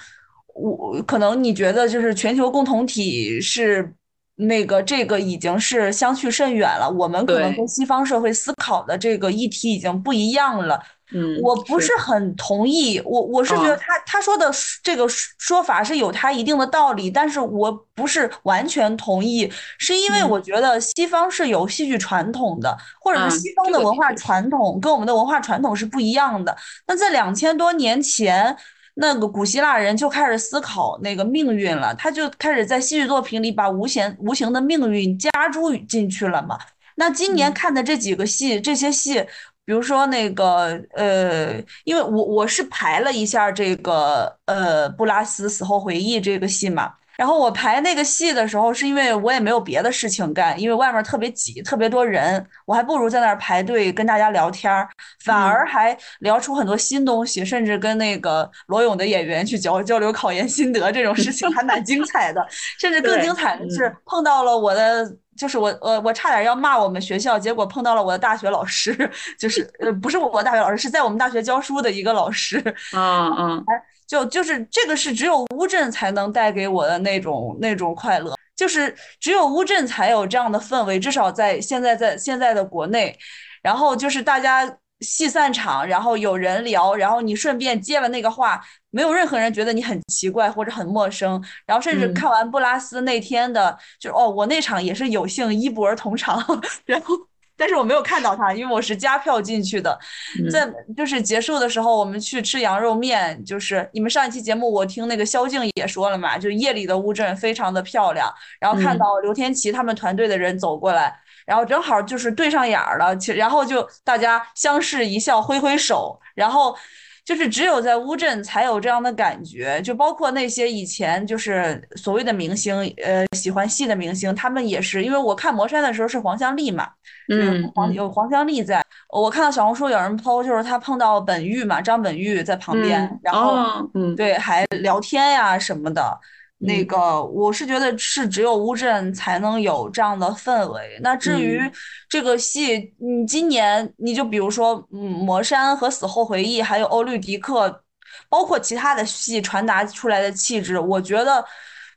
我可能你觉得就是全球共同体是那个这个已经是相去甚远了，我们可能跟西方社会思考的这个议题已经不一样了。嗯，我不是很同意。我我是觉得他他说的这个说法是有他一定的道理，但是我不是完全同意，是因为我觉得西方是有戏剧传统的，或者是西方的文化传统跟我们的文化传统是不一样的。那在两千多年前。那个古希腊人就开始思考那个命运了，他就开始在戏剧作品里把无形无形的命运加注进去了嘛。那今年看的这几个戏，这些戏，比如说那个呃，因为我我是排了一下这个呃布拉斯死后回忆这个戏嘛。然后我排那个戏的时候，是因为我也没有别的事情干，因为外面特别挤，特别多人，我还不如在那儿排队跟大家聊天儿，反而还聊出很多新东西，甚至跟那个罗勇的演员去交交流考研心得这种事情还蛮精彩的，甚至更精彩的是碰到了我的，就是我我我差点要骂我们学校，结果碰到了我的大学老师，*laughs* 就是呃不是我大学老师，是在我们大学教书的一个老师，嗯嗯。*laughs* 就就是这个是只有乌镇才能带给我的那种那种快乐，就是只有乌镇才有这样的氛围，至少在现在在现在的国内，然后就是大家戏散场，然后有人聊，然后你顺便接了那个话，没有任何人觉得你很奇怪或者很陌生，然后甚至看完布拉斯那天的，就哦，我那场也是有幸一博儿同场，*laughs* 然后。但是我没有看到他，因为我是加票进去的。在就是结束的时候，我们去吃羊肉面。就是你们上一期节目，我听那个萧静也说了嘛，就夜里的乌镇非常的漂亮。然后看到刘天琪他们团队的人走过来，然后正好就是对上眼儿了，然后就大家相视一笑，挥挥手，然后。就是只有在乌镇才有这样的感觉，就包括那些以前就是所谓的明星，呃，喜欢戏的明星，他们也是，因为我看魔山的时候是黄香丽嘛，嗯，黄有黄香丽在，我看到小红书有人 PO，就是他碰到本玉嘛，张本玉在旁边，然后，嗯，对，还聊天呀什么的。那个，我是觉得是只有乌镇才能有这样的氛围。那至于这个戏，你今年你就比如说，嗯，魔山和死后回忆，还有欧律狄克，包括其他的戏传达出来的气质，我觉得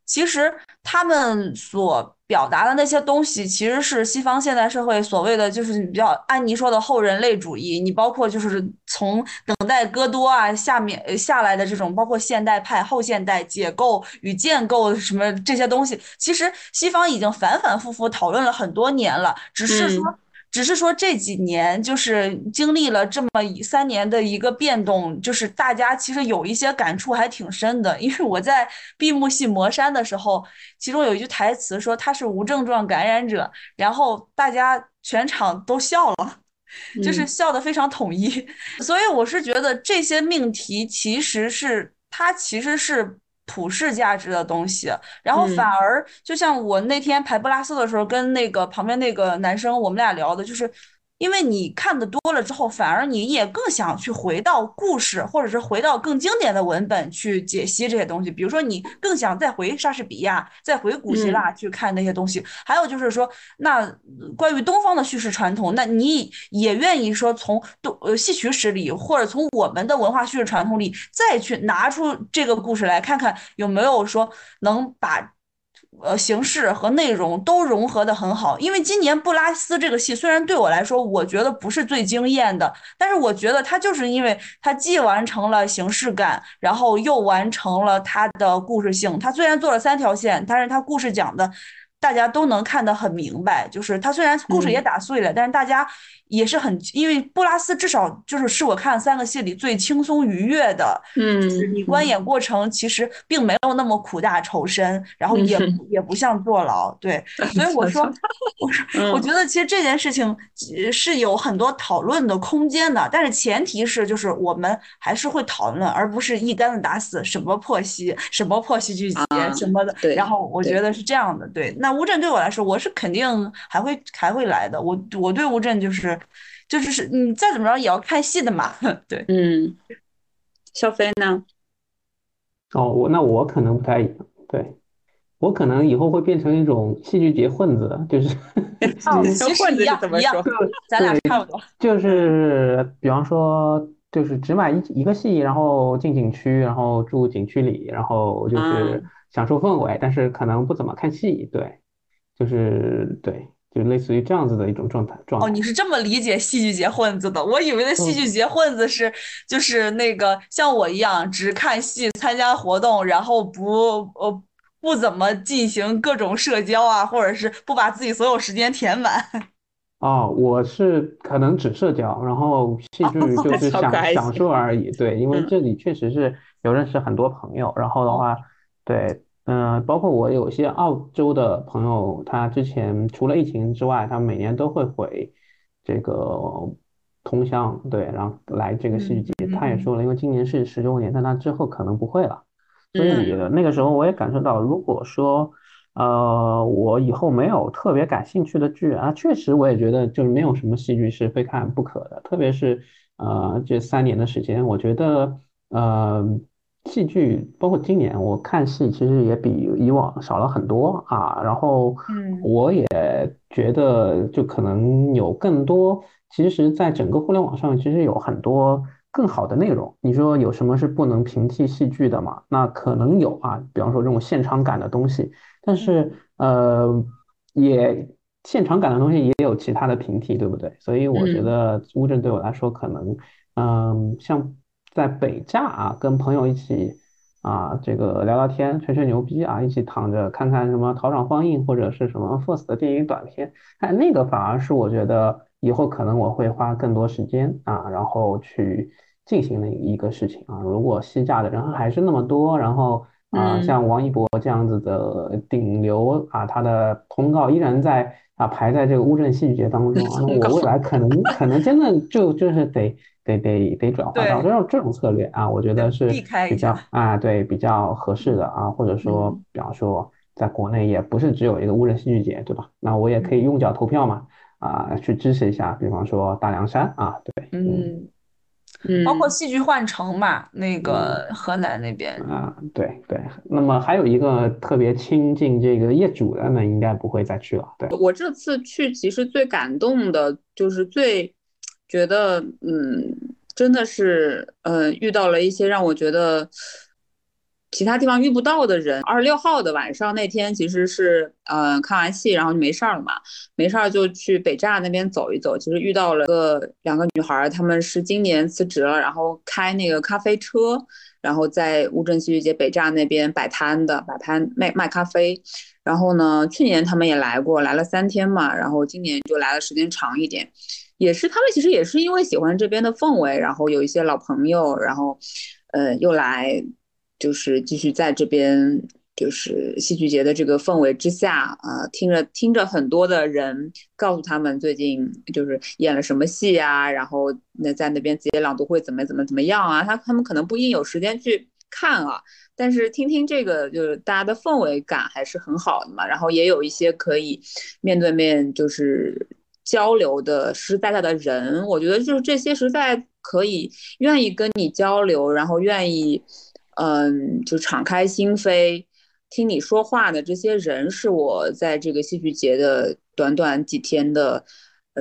其实他们所。表达的那些东西，其实是西方现代社会所谓的，就是比较安妮说的后人类主义。你包括就是从等待戈多啊下面下来的这种，包括现代派、后现代解构与建构什么这些东西，其实西方已经反反复复讨论了很多年了，只是说。只是说这几年就是经历了这么三年的一个变动，就是大家其实有一些感触还挺深的。*laughs* 因为我在闭幕戏《魔山》的时候，其中有一句台词说他是无症状感染者，然后大家全场都笑了，*laughs* 就是笑得非常统一。*laughs* 所以我是觉得这些命题其实是它其实是。普世价值的东西，然后反而就像我那天排布拉斯的时候，跟那个旁边那个男生，我们俩聊的就是，因为你看的多了之后，反而你也更想去回到故事，或者是回到更经典的文本去解析这些东西。比如说，你更想再回莎士比亚，再回古希腊去看那些东西。还有就是说，那关于东方的叙事传统，那你也愿意说从东呃戏曲史里，或者从我们的文化叙事传统里再去拿出这个故事来看看有没有说能把。呃，形式和内容都融合的很好。因为今年布拉斯这个戏虽然对我来说，我觉得不是最惊艳的，但是我觉得它就是因为它既完成了形式感，然后又完成了它的故事性。它虽然做了三条线，但是它故事讲的。大家都能看得很明白，就是他虽然故事也打碎了，但是大家也是很，因为布拉斯至少就是是我看三个戏里最轻松愉悦的，嗯，就是你观演过程其实并没有那么苦大仇深，然后也也不像坐牢，对，所以我说，*laughs* 我说，我觉得其实这件事情是有很多讨论的空间的，但是前提是就是我们还是会讨论，而不是一竿子打死什么破戏，什么破戏剧节什么的，然后我觉得是这样的，对，那。乌镇对我来说，我是肯定还会还会来的。我我对乌镇就是，就是是你再怎么着也要看戏的嘛。*laughs* 对，嗯，肖飞呢？哦，我那我可能不太一样。对，我可能以后会变成一种戏剧节混子，就是。其实 *laughs* 一样一样，咱俩差不多。*laughs* 就是比方说，就是只买一一个戏，然后进景区，然后住景区里，然后就是享受氛围，但是可能不怎么看戏。对。就是对，就类似于这样子的一种状态状态。哦，你是这么理解戏剧节混子的？我以为的戏剧节混子是就是那个像我一样只看戏、参加活动，然后不呃不怎么进行各种社交啊，或者是不把自己所有时间填满。哦，*laughs* 我是可能只社交，然后戏剧就是享享受而已。对，因为这里确实是有认识很多朋友，然后的话，对。嗯，包括我有些澳洲的朋友，他之前除了疫情之外，他每年都会回这个通乡，对，然后来这个戏剧节。他也说了，因为今年是十周年，但他之后可能不会了。所以那个时候我也感受到，如果说呃我以后没有特别感兴趣的剧啊，确实我也觉得就是没有什么戏剧是非看不可的。特别是呃这三年的时间，我觉得呃。戏剧包括今年我看戏，其实也比以往少了很多啊。然后，我也觉得就可能有更多。其实，在整个互联网上，其实有很多更好的内容。你说有什么是不能平替戏剧的吗？那可能有啊，比方说这种现场感的东西。但是，呃，也现场感的东西也有其他的平替，对不对？所以我觉得乌镇对我来说，可能，嗯，像。在北栅啊，跟朋友一起啊，这个聊聊天、吹吹牛逼啊，一起躺着看看什么逃场放映或者是什么 First 的电影短片，哎，那个反而是我觉得以后可能我会花更多时间啊，然后去进行的一个事情啊。如果西栅的人还是那么多，然后啊，像王一博这样子的顶流啊，他的通告依然在啊排在这个乌镇戏剧节当中啊，*laughs* 那我未来可能可能真的就就是得。得得得转化到这种这种策略啊，我觉得是比较啊，对比较合适的啊，或者说，比方说，在国内也不是只有一个乌镇戏剧节，对吧？那我也可以用脚投票嘛，啊，去支持一下，比方说大凉山啊，对，嗯嗯，包括戏剧幻城嘛，那个河南那边啊，对对。那么还有一个特别亲近这个业主的，那应该不会再去了。对我这次去，其实最感动的就是最。觉得嗯，真的是呃，遇到了一些让我觉得其他地方遇不到的人。二十六号的晚上那天，其实是呃看完戏，然后就没事儿了嘛，没事儿就去北栅那边走一走。其实遇到了个两个女孩，她们是今年辞职了，然后开那个咖啡车，然后在乌镇戏剧节北栅那边摆摊的，摆摊卖卖咖啡。然后呢，去年他们也来过，来了三天嘛，然后今年就来的时间长一点。也是他们其实也是因为喜欢这边的氛围，然后有一些老朋友，然后，呃，又来，就是继续在这边，就是戏剧节的这个氛围之下，啊，听着听着很多的人告诉他们最近就是演了什么戏啊，然后那在那边直接朗读会怎么怎么怎么样啊，他他们可能不一定有时间去看啊，但是听听这个就是大家的氛围感还是很好的嘛，然后也有一些可以面对面就是。交流的实实在在的人，我觉得就是这些实在可以愿意跟你交流，然后愿意，嗯，就敞开心扉听你说话的这些人，是我在这个戏剧节的短短几天的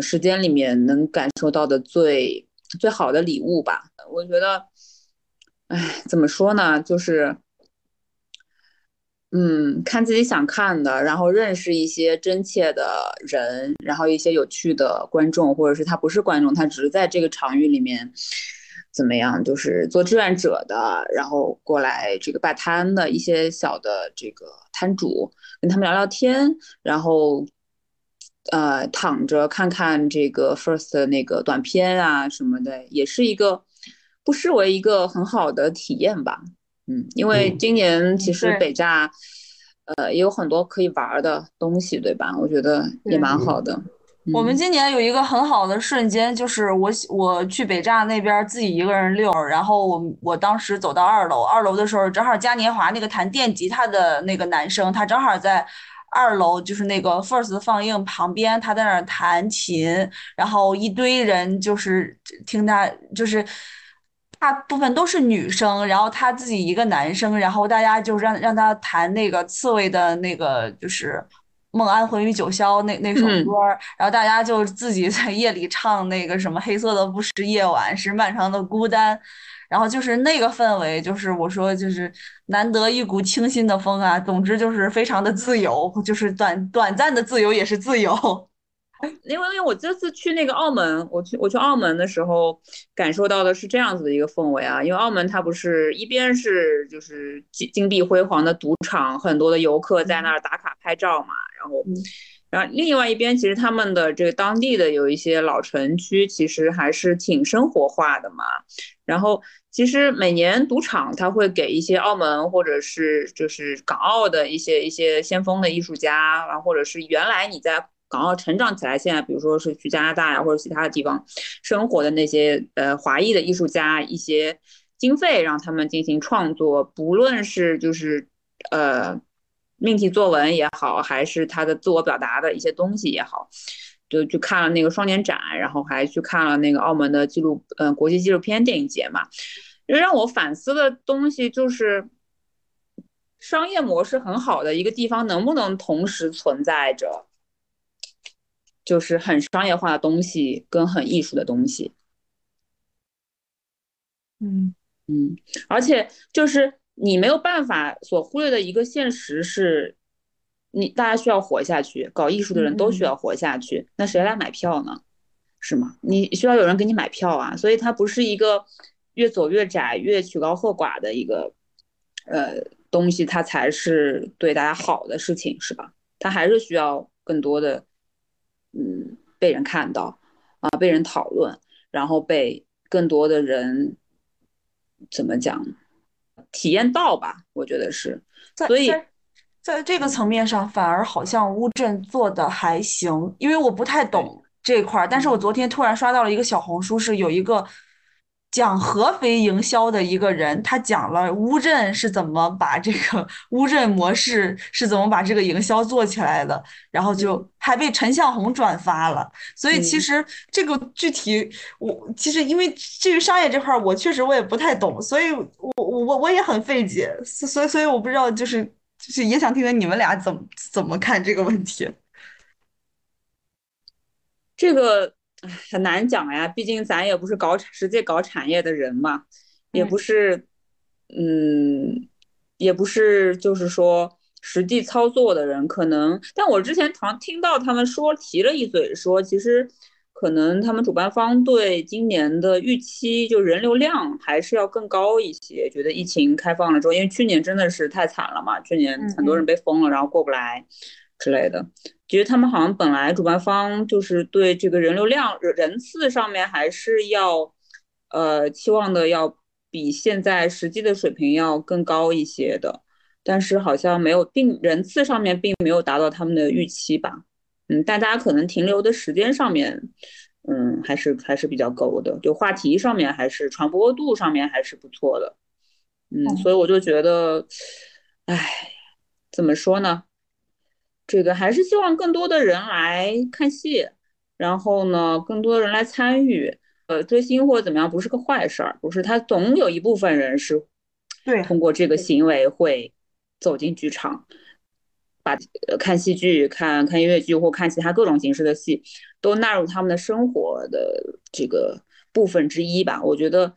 时间里面能感受到的最最好的礼物吧。我觉得，哎，怎么说呢，就是。嗯，看自己想看的，然后认识一些真切的人，然后一些有趣的观众，或者是他不是观众，他只是在这个场域里面怎么样，就是做志愿者的，然后过来这个摆摊的一些小的这个摊主，跟他们聊聊天，然后呃躺着看看这个 first 的那个短片啊什么的，也是一个不失为一个很好的体验吧。嗯，因为今年其实北大，呃，也有很多可以玩的东西，对吧？我觉得也蛮好的。我们今年有一个很好的瞬间，就是我我去北大那边自己一个人溜，然后我我当时走到二楼，二楼的时候正好嘉年华那个弹电吉他的那个男生，他正好在二楼，就是那个 First 放映旁边，他在那儿弹琴，然后一堆人就是听他就是。大部分都是女生，然后他自己一个男生，然后大家就让让他弹那个刺猬的那个就是《梦安魂与九霄》那那首歌，然后大家就自己在夜里唱那个什么黑色的不是夜晚，是漫长的孤单，然后就是那个氛围，就是我说就是难得一股清新的风啊，总之就是非常的自由，就是短短暂的自由也是自由。因为因为我这次去那个澳门，我去我去澳门的时候，感受到的是这样子的一个氛围啊。因为澳门它不是一边是就是金金碧辉煌的赌场，很多的游客在那儿打卡拍照嘛，然后，然后另外一边其实他们的这个当地的有一些老城区，其实还是挺生活化的嘛。然后其实每年赌场它会给一些澳门或者是就是港澳的一些一些先锋的艺术家，然后或者是原来你在。港澳成长起来，现在比如说是去加拿大呀，或者其他的地方生活的那些呃华裔的艺术家，一些经费让他们进行创作，不论是就是呃命题作文也好，还是他的自我表达的一些东西也好，就去看了那个双年展，然后还去看了那个澳门的纪录呃国际纪录片电影节嘛，让我反思的东西就是商业模式很好的一个地方，能不能同时存在着？就是很商业化的东西跟很艺术的东西，嗯嗯，而且就是你没有办法所忽略的一个现实是，你大家需要活下去，搞艺术的人都需要活下去，那谁来买票呢？是吗？你需要有人给你买票啊，所以它不是一个越走越窄、越曲高和寡的一个呃东西，它才是对大家好的事情，是吧？它还是需要更多的。嗯，被人看到啊，被人讨论，然后被更多的人怎么讲体验到吧？我觉得是，所以在这个层面上，反而好像乌镇做的还行，因为我不太懂这块儿，但是我昨天突然刷到了一个小红书，是有一个。讲合肥营销的一个人，他讲了乌镇是怎么把这个乌镇模式是怎么把这个营销做起来的，然后就还被陈向红转发了。所以其实这个具体，我其实因为至于商业这块，我确实我也不太懂，所以我我我我也很费解，所以所以我不知道，就是就是也想听听你们俩怎么怎么看这个问题。这个。很难讲呀，毕竟咱也不是搞实际搞产业的人嘛，也不是，嗯，也不是就是说实际操作的人，可能。但我之前常听到他们说提了一嘴，说其实可能他们主办方对今年的预期就人流量还是要更高一些，觉得疫情开放了之后，因为去年真的是太惨了嘛，去年很多人被封了，然后过不来之类的。觉得他们好像本来主办方就是对这个人流量人次上面还是要，呃，期望的要比现在实际的水平要更高一些的，但是好像没有并人次上面并没有达到他们的预期吧，嗯，大家可能停留的时间上面，嗯，还是还是比较够的，就话题上面还是传播度上面还是不错的，嗯，所以我就觉得，哎，怎么说呢？这个还是希望更多的人来看戏，然后呢，更多的人来参与。呃，追星或者怎么样不是个坏事儿，不是，他总有一部分人是，对，通过这个行为会走进剧场，把看戏剧、看看音乐剧或看其他各种形式的戏都纳入他们的生活的这个部分之一吧。我觉得，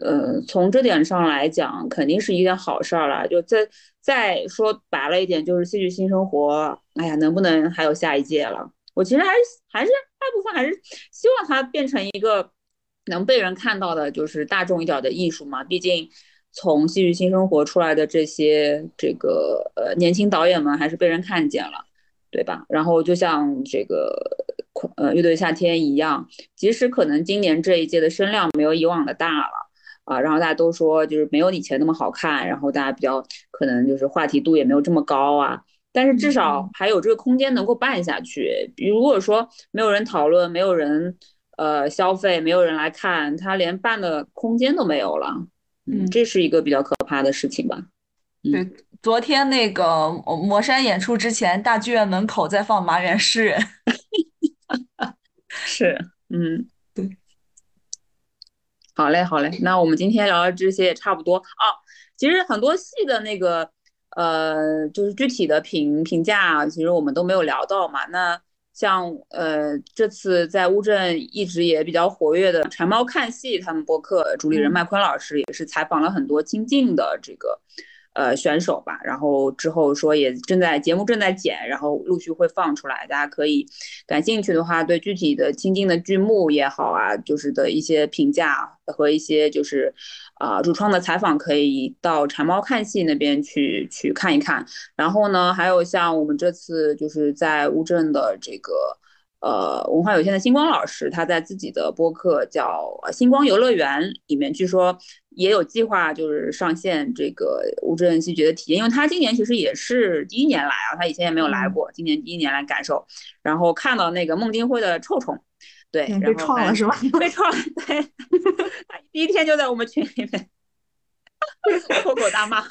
呃，从这点上来讲，肯定是一件好事儿了。就再再说白了一点，就是戏剧新生活，哎呀，能不能还有下一届了？我其实还是还是大部分还是希望它变成一个。能被人看到的就是大众一点的艺术嘛？毕竟从戏剧新生活出来的这些这个呃年轻导演们还是被人看见了，对吧？然后就像这个呃乐队夏天一样，即使可能今年这一届的声量没有以往的大了啊，然后大家都说就是没有以前那么好看，然后大家比较可能就是话题度也没有这么高啊，但是至少还有这个空间能够办下去。如果说没有人讨论，没有人。呃，消费没有人来看，他连办的空间都没有了，嗯，这是一个比较可怕的事情吧？对，昨天那个魔山演出之前，大剧院门口在放《麻园诗人》，*laughs* 是，嗯，对，好嘞，好嘞，那我们今天聊的这些也差不多啊。其实很多戏的那个，呃，就是具体的评评价，其实我们都没有聊到嘛，那。像呃，这次在乌镇一直也比较活跃的馋猫看戏，他们播客主理人麦昆老师也是采访了很多亲近的这个呃选手吧，然后之后说也正在节目正在剪，然后陆续会放出来，大家可以感兴趣的话，对具体的亲进的剧目也好啊，就是的一些评价和一些就是啊主创的采访，可以到馋猫看戏那边去去看一看。然后呢，还有像我们这次就是在乌镇的这个呃文化有限的星光老师，他在自己的播客叫星光游乐园里面，据说也有计划就是上线这个乌镇戏剧的体验，因为他今年其实也是第一年来啊，他以前也没有来过，今年第一年来感受，然后看到那个孟京辉的臭虫，对，*laughs* 被创了是吧？被创了，对，*laughs* 第一天就在我们群里面 *laughs* 破口大骂。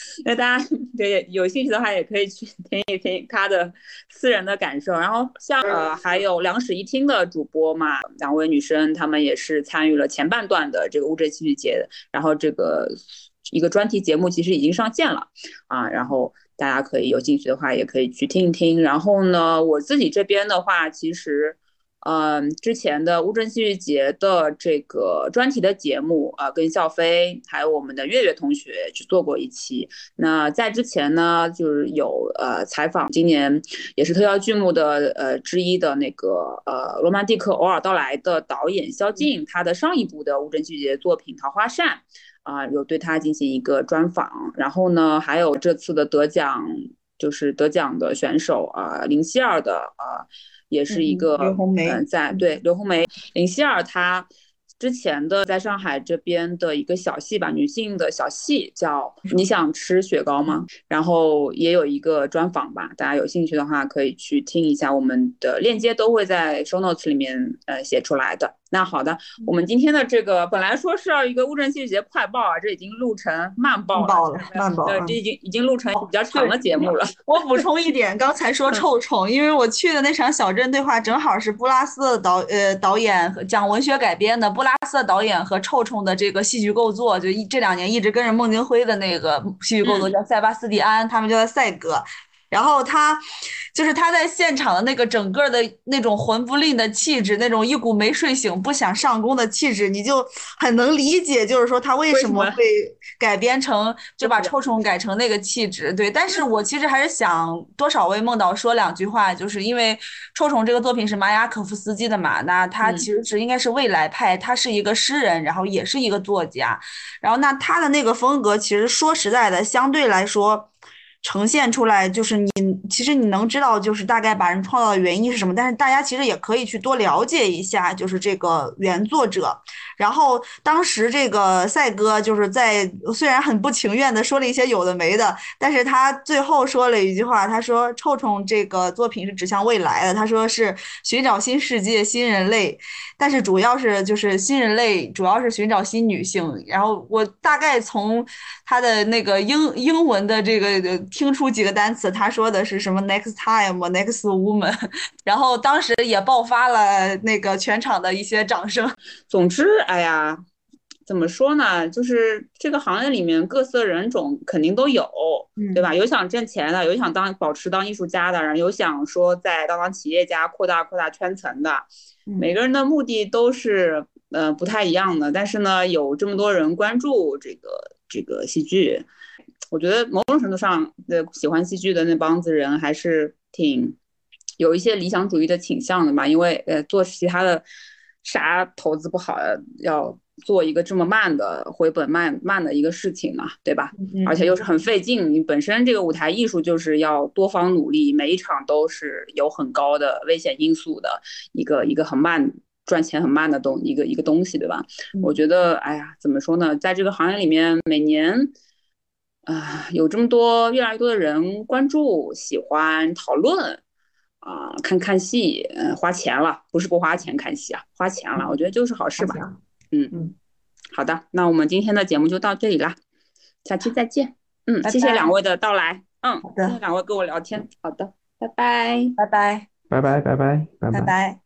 *laughs* 那大家 *laughs* 对有兴趣的话，也可以去听一听他的私人的感受。然后像呃，还有两室一厅的主播嘛，两位女生，她们也是参与了前半段的这个乌镇戏剧节。然后这个一个专题节目其实已经上线了啊，然后大家可以有兴趣的话，也可以去听一听。然后呢，我自己这边的话，其实。嗯，之前的乌镇戏剧节的这个专题的节目，呃，跟笑飞还有我们的月月同学去做过一期。那在之前呢，就是有呃采访今年也是特邀剧目的呃之一的那个呃罗曼蒂克偶尔到来的导演肖静，他的上一部的乌镇戏剧节作品《桃花扇》，啊，有对他进行一个专访。然后呢，还有这次的得奖就是得奖的选手啊，林希儿的啊。也是一个嗯，在对刘红梅、林希儿，她之前的在上海这边的一个小戏吧，女性的小戏叫《你想吃雪糕吗》，然后也有一个专访吧，大家有兴趣的话可以去听一下，我们的链接都会在 show notes 里面呃写出来的。那好的，我们今天的这个本来说是要一个乌镇戏剧节快报啊，这已经录成慢报了，慢报了，对，这已经已经录成比较长的节目了。我补充一点，刚才说臭虫，因为我去的那场小镇对话正好是布拉斯的导呃导演和讲文学改编的布拉斯的导演和臭虫的这个戏剧构作，就一这两年一直跟着孟京辉的那个戏剧构作叫塞巴斯蒂安，他们叫他赛哥。然后他，就是他在现场的那个整个的那种魂不吝的气质，那种一股没睡醒不想上工的气质，你就很能理解，就是说他为什么会改编成 *laughs* 就把臭虫改成那个气质。对，但是我其实还是想多少为梦导说两句话，就是因为臭虫这个作品是马雅可夫斯基的嘛，那他其实是应该是未来派，他是一个诗人，然后也是一个作家，然后那他的那个风格其实说实在的，相对来说。呈现出来就是你，其实你能知道就是大概把人创造的原因是什么，但是大家其实也可以去多了解一下，就是这个原作者。然后当时这个赛哥就是在虽然很不情愿的说了一些有的没的，但是他最后说了一句话，他说《臭虫》这个作品是指向未来的，他说是寻找新世界、新人类，但是主要是就是新人类主要是寻找新女性。然后我大概从他的那个英英文的这个听出几个单词，他说的是什么 next time next woman，*laughs* 然后当时也爆发了那个全场的一些掌声。总之，哎呀，怎么说呢？就是这个行业里面各色人种肯定都有，对吧？有想挣钱的，有想当保持当艺术家的，然后有想说在当当企业家扩大扩大圈层的，每个人的目的都是呃不太一样的。但是呢，有这么多人关注这个这个戏剧。我觉得某种程度上的喜欢戏剧的那帮子人还是挺有一些理想主义的倾向的吧，因为呃做其他的啥投资不好，要做一个这么慢的回本慢慢的一个事情嘛，对吧？而且又是很费劲，你本身这个舞台艺术就是要多方努力，每一场都是有很高的危险因素的一个一个很慢赚钱很慢的东一个一个东西，对吧？我觉得哎呀，怎么说呢，在这个行业里面每年。啊，有这么多越来越多的人关注、喜欢讨论，啊，看看戏，嗯，花钱了，不是不花钱看戏啊，花钱了，我觉得就是好事吧。嗯嗯，好的，那我们今天的节目就到这里啦，下期再见。嗯，谢谢两位的到来。嗯，谢谢两位跟我聊天。好的，拜拜，拜拜，拜拜，拜拜，拜拜。